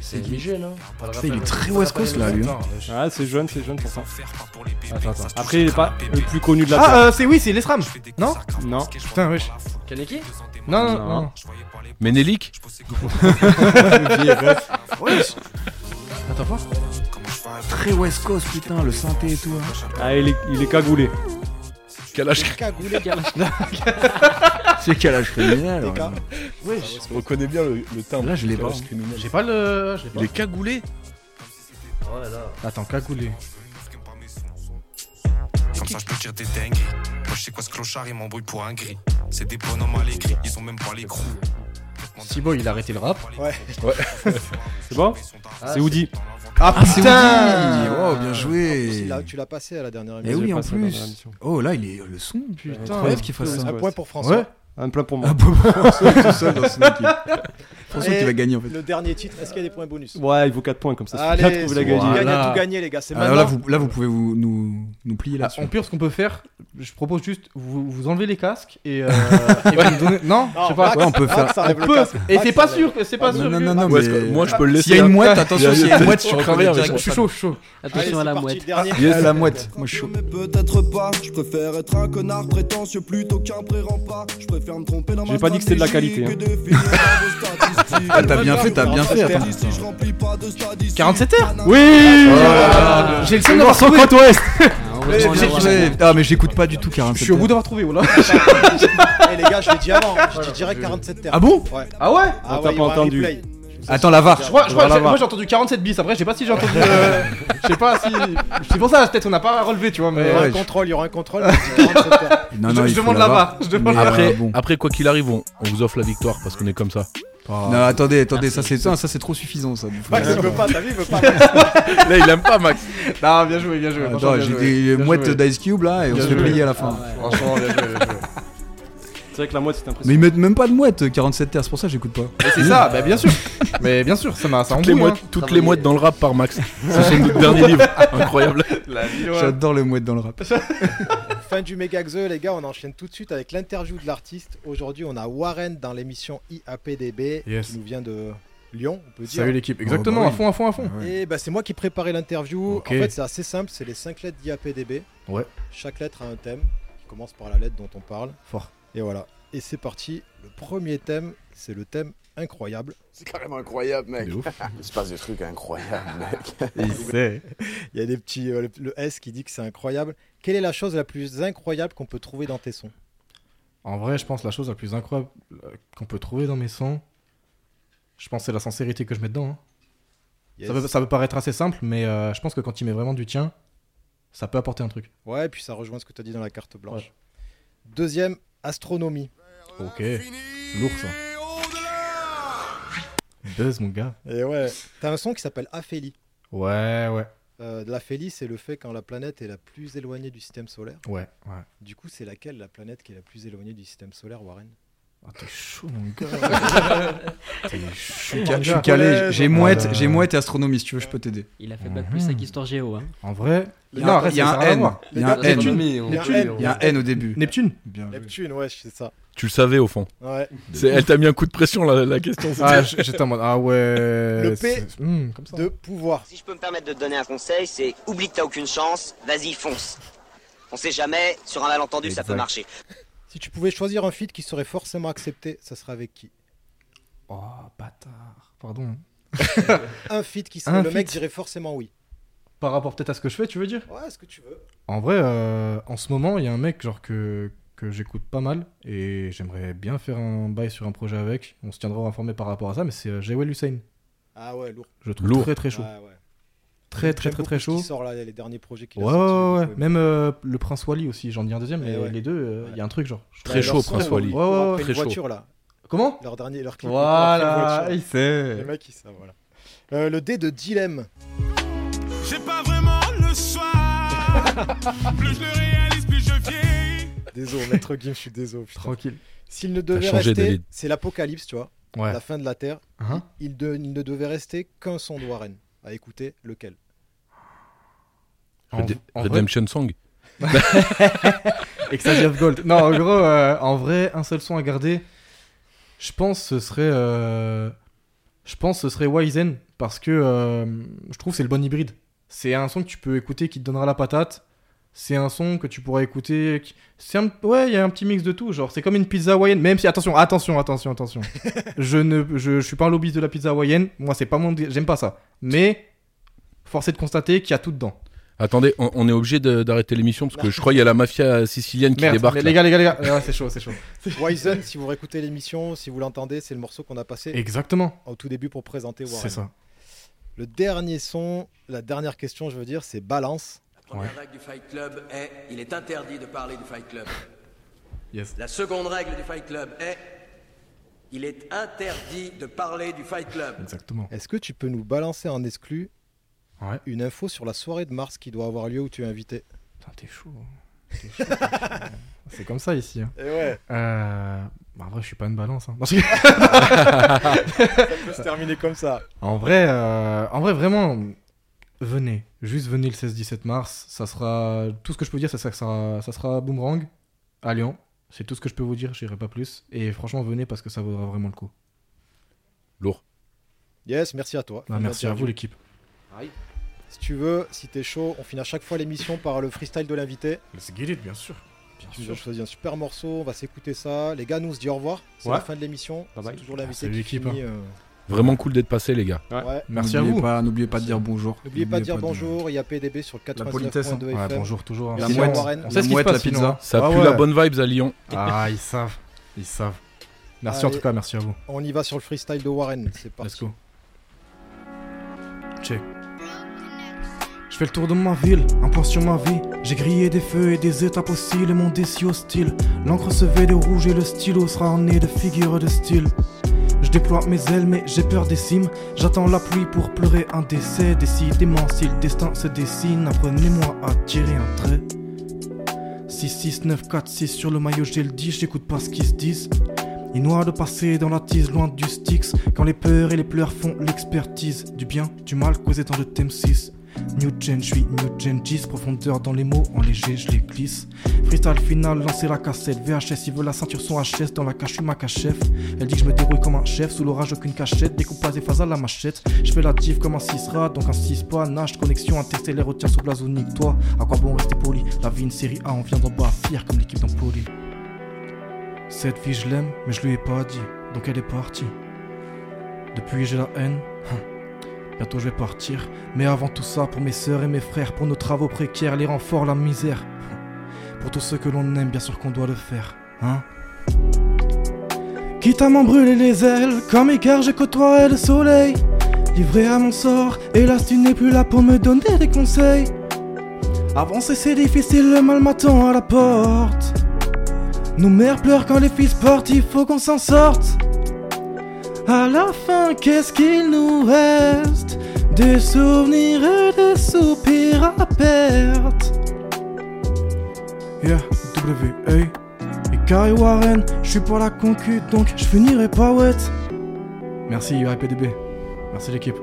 C'est non Putain, il est très West Coast là, lui. hein. Ah, c'est jeune, c'est jeune pour ça. Attends, attends. Après, il est pas le plus connu de la Ah, euh, c'est oui, c'est l'Esram Non Non. Putain, wesh. Kaneki Non, non, Non. non. Ménélique. Wesh. <laughs> <laughs> Attends, quoi Très West Coast, putain, le synthé et tout. hein. Ah, il est, il est cagoulé. Kalash. Cagoulé, <laughs> C'est calage criminel. Ouais. gars. Wesh. On reconnaît bien le, le timbre. Là, je l'ai pas. Kalash. J'ai pas le. pas. Il est cagoulé Oh là là. Attends, cagoulé. Comme ça, je peux dire des dingueries. Je sais quoi ce clochard, il m'embrouille pour un gris. C'est des bonhommes à l'écrit, ils ont même pas les crocs. Thibaut, il a arrêté le rap. Ouais. <laughs> C'est bon C'est Woody. Ah, Ah, c'est putain Woody Oh, bien plus, joué tu l'as passé à la dernière Eh émission. oui, en plus. Oh, là, il est le son. Putain. Incroyable qu'il fasse ça. Un point pour François. Ouais. Un plein pour moi. Ah, bon, François est tout seul dans son <laughs> équipe. François qui va gagner en fait. Le dernier titre, est-ce qu'il y a des points bonus Ouais, il vaut 4 points comme ça. Allez, trouve la c'est gagner. bon, il gagne à Voilà. tout gagner, les gars. C'est là, vous, là, vous pouvez vous, nous, nous plier Ah, là-dessus. en pire, ce qu'on peut faire, je propose juste vous, vous enlevez les casques et, euh, <laughs> et vous me donnez. Non, je sais pas. Max, Ouais, on peut faire- On peut. Et c'est pas sûr que c'est pas Non, sûr. non, non, non, moi, je peux le laisser. S'il y a une mouette, attention, s'il y a une mouette, je suis chaud, je suis chaud. Attention à la mouette. Yes. Ah, la mouette, moi je suis chaud. Mais peut-être pas, je préfère être un connard prétentieux plutôt qu'un pré-rempart. Je préfère me tromper dans ma J'ai pas dit que c'était de la qualité, hein. Ah, t'as bien fait, t'as bien fait, attends. Si je remplis pas de statistiques, 47 heures Oui Ah, J'ai le le d'avoir trouvé. côte ouest J'ai- j'ai- Ah, mais j'écoute pas du tout 47. Je suis au bout d'avoir trouvé, voilà. <laughs> Eh les gars, je l'ai dit avant. Je dis direct 47 terres. Ah bon Ouais. Ah ouais Ah On ouais, t'a il y pas aura un entendu. replay. Attends, la VAR. Je crois, je crois Voilà, que j'ai- va. moi j'ai entendu 47 bis. Après, je sais pas si j'ai entendu. euh, je sais pas si. C'est pour ça, peut-être on n'a pas relevé, tu vois. Il Mais y aura Ouais, un je- contrôle, il y aura un contrôle. mais je dis 47 terres. Non, Je- non, je il faut demande la VAR. VAR, je demande Mais, la euh, Après, bon. après, quoi qu'il arrive, on, on vous offre la victoire parce qu'on est comme ça. Non, attendez, attendez, ça c'est ça, ça, c'est trop suffisant ça. Max, il veut pas, t'as vu, il veut pas. <laughs> Là, il aime pas, Max. Non, bien joué, bien joué. Attends, bien j'ai des mouettes d'Ice Cube là et on se fait plier à la fin. Franchement, bien joué, bien joué. C'est vrai que la mouette, c'est Mais impressionnant. ils mettent même pas de mouettes 47 terres, c'est pour ça que j'écoute pas. Mais c'est ça, bah bien sûr. Mais bien sûr, ça m'a ça Toutes les, embrouille. mouettes, toutes les mouettes dans le rap par Max. <laughs> C'est son dernier livre. Incroyable. J'adore les mouettes dans le rap. <laughs> Fin du méga Xe, les gars, on enchaîne tout de suite avec l'interview de l'artiste. Aujourd'hui, on a Warren dans l'émission IAPDB Yes. qui nous vient de Lyon, on peut dire. Salut l'équipe, exactement, Oh, bah à fond, à fond, à fond. Et bah, c'est moi qui préparais l'interview. Ok. En fait, c'est assez simple, c'est les 5 lettres d'IAPDB. Ouais. Chaque lettre a un thème qui commence par la lettre dont on parle. Fort. Et voilà. Et c'est parti. Le premier thème, c'est le thème incroyable. C'est carrément incroyable, mec. <laughs> Il se passe des trucs incroyables, mec. <laughs> Il sait. Il y a des petits, euh, le, le S qui dit que c'est incroyable. Quelle est la chose la plus incroyable qu'on peut trouver dans tes sons? En vrai, je pense la chose la plus incroyable euh, qu'on peut trouver dans mes sons, je pense que c'est la sincérité que je mets dedans. hein. Yes. Ça, peut, ça peut paraître assez simple, mais euh, je pense que quand tu mets vraiment du tien, ça peut apporter un truc. Ouais, et puis ça rejoint ce que tu as dit dans la carte blanche. Deuxième, astronomie. Ok. Lourd ça. Buzz, mon gars. Et ouais, t'as un son qui s'appelle Aphélie. Ouais, ouais. Euh, L'aphélie, c'est le fait quand la planète est la plus éloignée du système solaire. Ouais, ouais. Du coup, c'est laquelle la planète qui est la plus éloignée du système solaire, Warren? Ah, t'es chaud, mon gars. <laughs> T'es Je chaud, mon je suis calé, j'ai mouette, j'ai mouette et astronomie si tu veux, je peux t'aider. Il a fait bac plus avec histoire géo. Hein. En vrai, Il y a non, il y a un N. Il y a un N. Neptune. Il y a un. N. Au début. Neptune. Neptune, ouais, c'est ça. Tu le savais au fond. Ouais. Elle t'a mis un coup de pression la, la question. Ah, j'étais en mode, ah ouais. Le P hmm, comme ça. de pouvoir. Si je peux me permettre de te donner un conseil, c'est oublie que t'as aucune chance, vas-y fonce. On sait jamais, sur un malentendu ça peut marcher. Si tu pouvais choisir un feat qui serait forcément accepté, ça serait avec qui? Oh, bâtard. Pardon. <laughs> Un feat qui Un serait le mec dirait forcément oui. Par rapport peut-être à ce que je fais, tu veux dire? Ouais, ce que tu veux. En vrai, euh, en ce moment, il y a un mec genre que, que j'écoute pas mal et j'aimerais bien faire un bail sur un projet avec. On se tiendra informé par rapport à ça, mais c'est euh, Jewel Hussein. Ah ouais, lourd. Je trouve Lourd. très très chaud. Ouais. Très très très très ce qui chaud. sort là, les derniers projets qu'il a Ouais, sortis, ouais, ouais. aimé. Même euh, le Prince Wally aussi, j'en dis un deuxième, mais ouais. les deux, euh, il y a un truc genre. Très chaud, son, Prince ils Wally. Ouais, ouais, ouais, une très chaud. voiture là. Comment Leur dernier, leur clip. ils Voilà, voiture. il sait. Le mec, il sait, voilà. Euh, le D de Dilemme. J'ai pas vraiment le choix. <laughs> plus je le réalise, plus je vieillis. Désolé, maître Gim, je suis désolé. putain. Tranquille. S'il ne devait rester, c'est l'apocalypse, tu vois. Ouais. La fin de la Terre. Hein il, de- il ne devait rester qu'un son de Warren. À écouter, lequel En- vrai- Redemption Song. <laughs> Ecstasy of Gold. Non, en gros, euh, en vrai, un seul son à garder. Je pense ce serait, euh, je pense ce serait Wizen parce que euh, je trouve que c'est le bon hybride. C'est un son que tu peux écouter qui te donnera la patate. C'est un son que tu pourras écouter. C'est un... ouais, il y a un petit mix de tout. Genre, c'est comme une pizza hawaïenne. Même si attention, attention, attention, attention. <laughs> je ne, je, je suis pas un lobbyiste de la pizza hawaïenne. Moi, c'est pas mon, j'aime pas ça. Mais force est de constater qu'il y a tout dedans. Attendez, on, on est obligé d'arrêter l'émission parce que je crois qu'il y a la mafia sicilienne qui Merde, débarque. les gars, les gars, les gars, Ouais, c'est chaud, c'est chaud. <laughs> Wizen, si vous réécoutez l'émission, si vous l'entendez, c'est le morceau qu'on a passé Exactement. au tout début pour présenter Warren. C'est ça. Le dernier son, la dernière question, je veux dire, c'est Balance. La première règle du Fight Club est il est interdit de parler du Fight Club. Yes. La seconde règle du Fight Club est il est interdit de parler du Fight Club. Exactement. Est-ce que tu peux nous balancer en exclu Ouais. une info sur la soirée de mars qui doit avoir lieu où tu es invité? Putain, t'es chaud. hein. Chaud. <laughs> C'est comme ça ici. hein. Et ouais. Euh, bah, en vrai, je suis pas une balance. hein. Non, je- <laughs> Ça peut se terminer comme ça. en vrai, euh, en vrai, vraiment, venez. Juste venez le 16-17 mars. Ça sera tout ce que je peux dire. Ça sera, ça sera Boomerang à Lyon. C'est tout ce que je peux vous dire. J'irai pas plus. Et franchement, venez parce que ça vaudra vraiment le coup. Lourd. Yes, merci à toi. Bah, merci à vous l'équipe. Si tu veux, si t'es chaud, on finit à chaque fois l'émission par le freestyle de l'invité. Let's get it, bien sûr. Tu nous as choisi un super morceau, on va s'écouter ça. Les gars, nous on se dit au revoir. C'est Ouais. la fin de l'émission. C'est toujours l'invité qui finit. hein. euh, Vraiment cool d'être passé, les gars. Ouais. Merci à N'oubliez vous. pas- N'oubliez pas de dire bonjour. N'oubliez pas de dire bonjour, il y a PDB sur le La politesse, hein. 99.2 Ouais, FM. bonjour toujours. hein. La Merci mouette, Warren. On la sait ce qui se mouette, passe pizza. Ça Ah pue ouais. la bonne vibes à Lyon. Ah, ils savent. Ils savent. Merci en tout cas, merci à vous. On y va sur le freestyle de Warren. C'est parti. Let's go. Check. Je fais le tour de ma ville, un point sur ma vie. J'ai grillé des feux et des étapes aussi, le monde est si hostile. L'encre se vêt de rouge et le stylo sera orné de figures de style. Je déploie mes ailes, mais j'ai peur des cimes. J'attends la pluie pour pleurer un décès. Décidément, si le destin se dessine, apprenez-moi à tirer un trait. 6, 6, 9, 4, 6 sur le maillot, j'ai le 10, j'écoute pas ce qu'ils se disent. Il noie de passer dans la tise loin du Styx Quand les peurs et les pleurs font l'expertise Du bien, du mal causé dans le thème 6 New Gen, je suis New Gen 10 Profondeur dans les mots, en léger je les glisse. Freestyle final, lancer la cassette VHS, il veut la ceinture son HS Dans la cache, je suis ma cachef Elle dit que je me débrouille comme un chef Sous l'orage, aucune cachette Découpage et phase à la machette. Je fais la diff comme un 6 rat Donc un 6 pas, nage, connexion interstellaire Retiens sous blasonique, toi À quoi bon rester poli? La vie une série A, on vient d'en bas Fier comme l'équipe d'Empoli. Cette fille, je l'aime, mais je lui ai pas dit, donc elle est partie. Depuis, j'ai la haine. <laughs> Bientôt, je vais partir. Mais avant tout ça, pour mes sœurs et mes frères, pour nos travaux précaires, les renforts, la misère. <laughs> Pour tous ceux que l'on aime, bien sûr qu'on doit le faire. Hein Quitte à m'en brûler les ailes, comme égard, je côtoierai le soleil. Livré à mon sort, hélas, tu n'es plus là pour me donner des conseils. Avancer, c'est difficile, le mal m'attend à la porte. Nos mères pleurent quand les fils partent, il faut qu'on s'en sorte. À la fin, qu'est-ce qu'il nous reste Des souvenirs et des soupirs à perte? Yeah, W.A. Et Carrie Warren, je suis pour la concu, donc je finirai pas wet. Merci UAPDB. Merci l'équipe.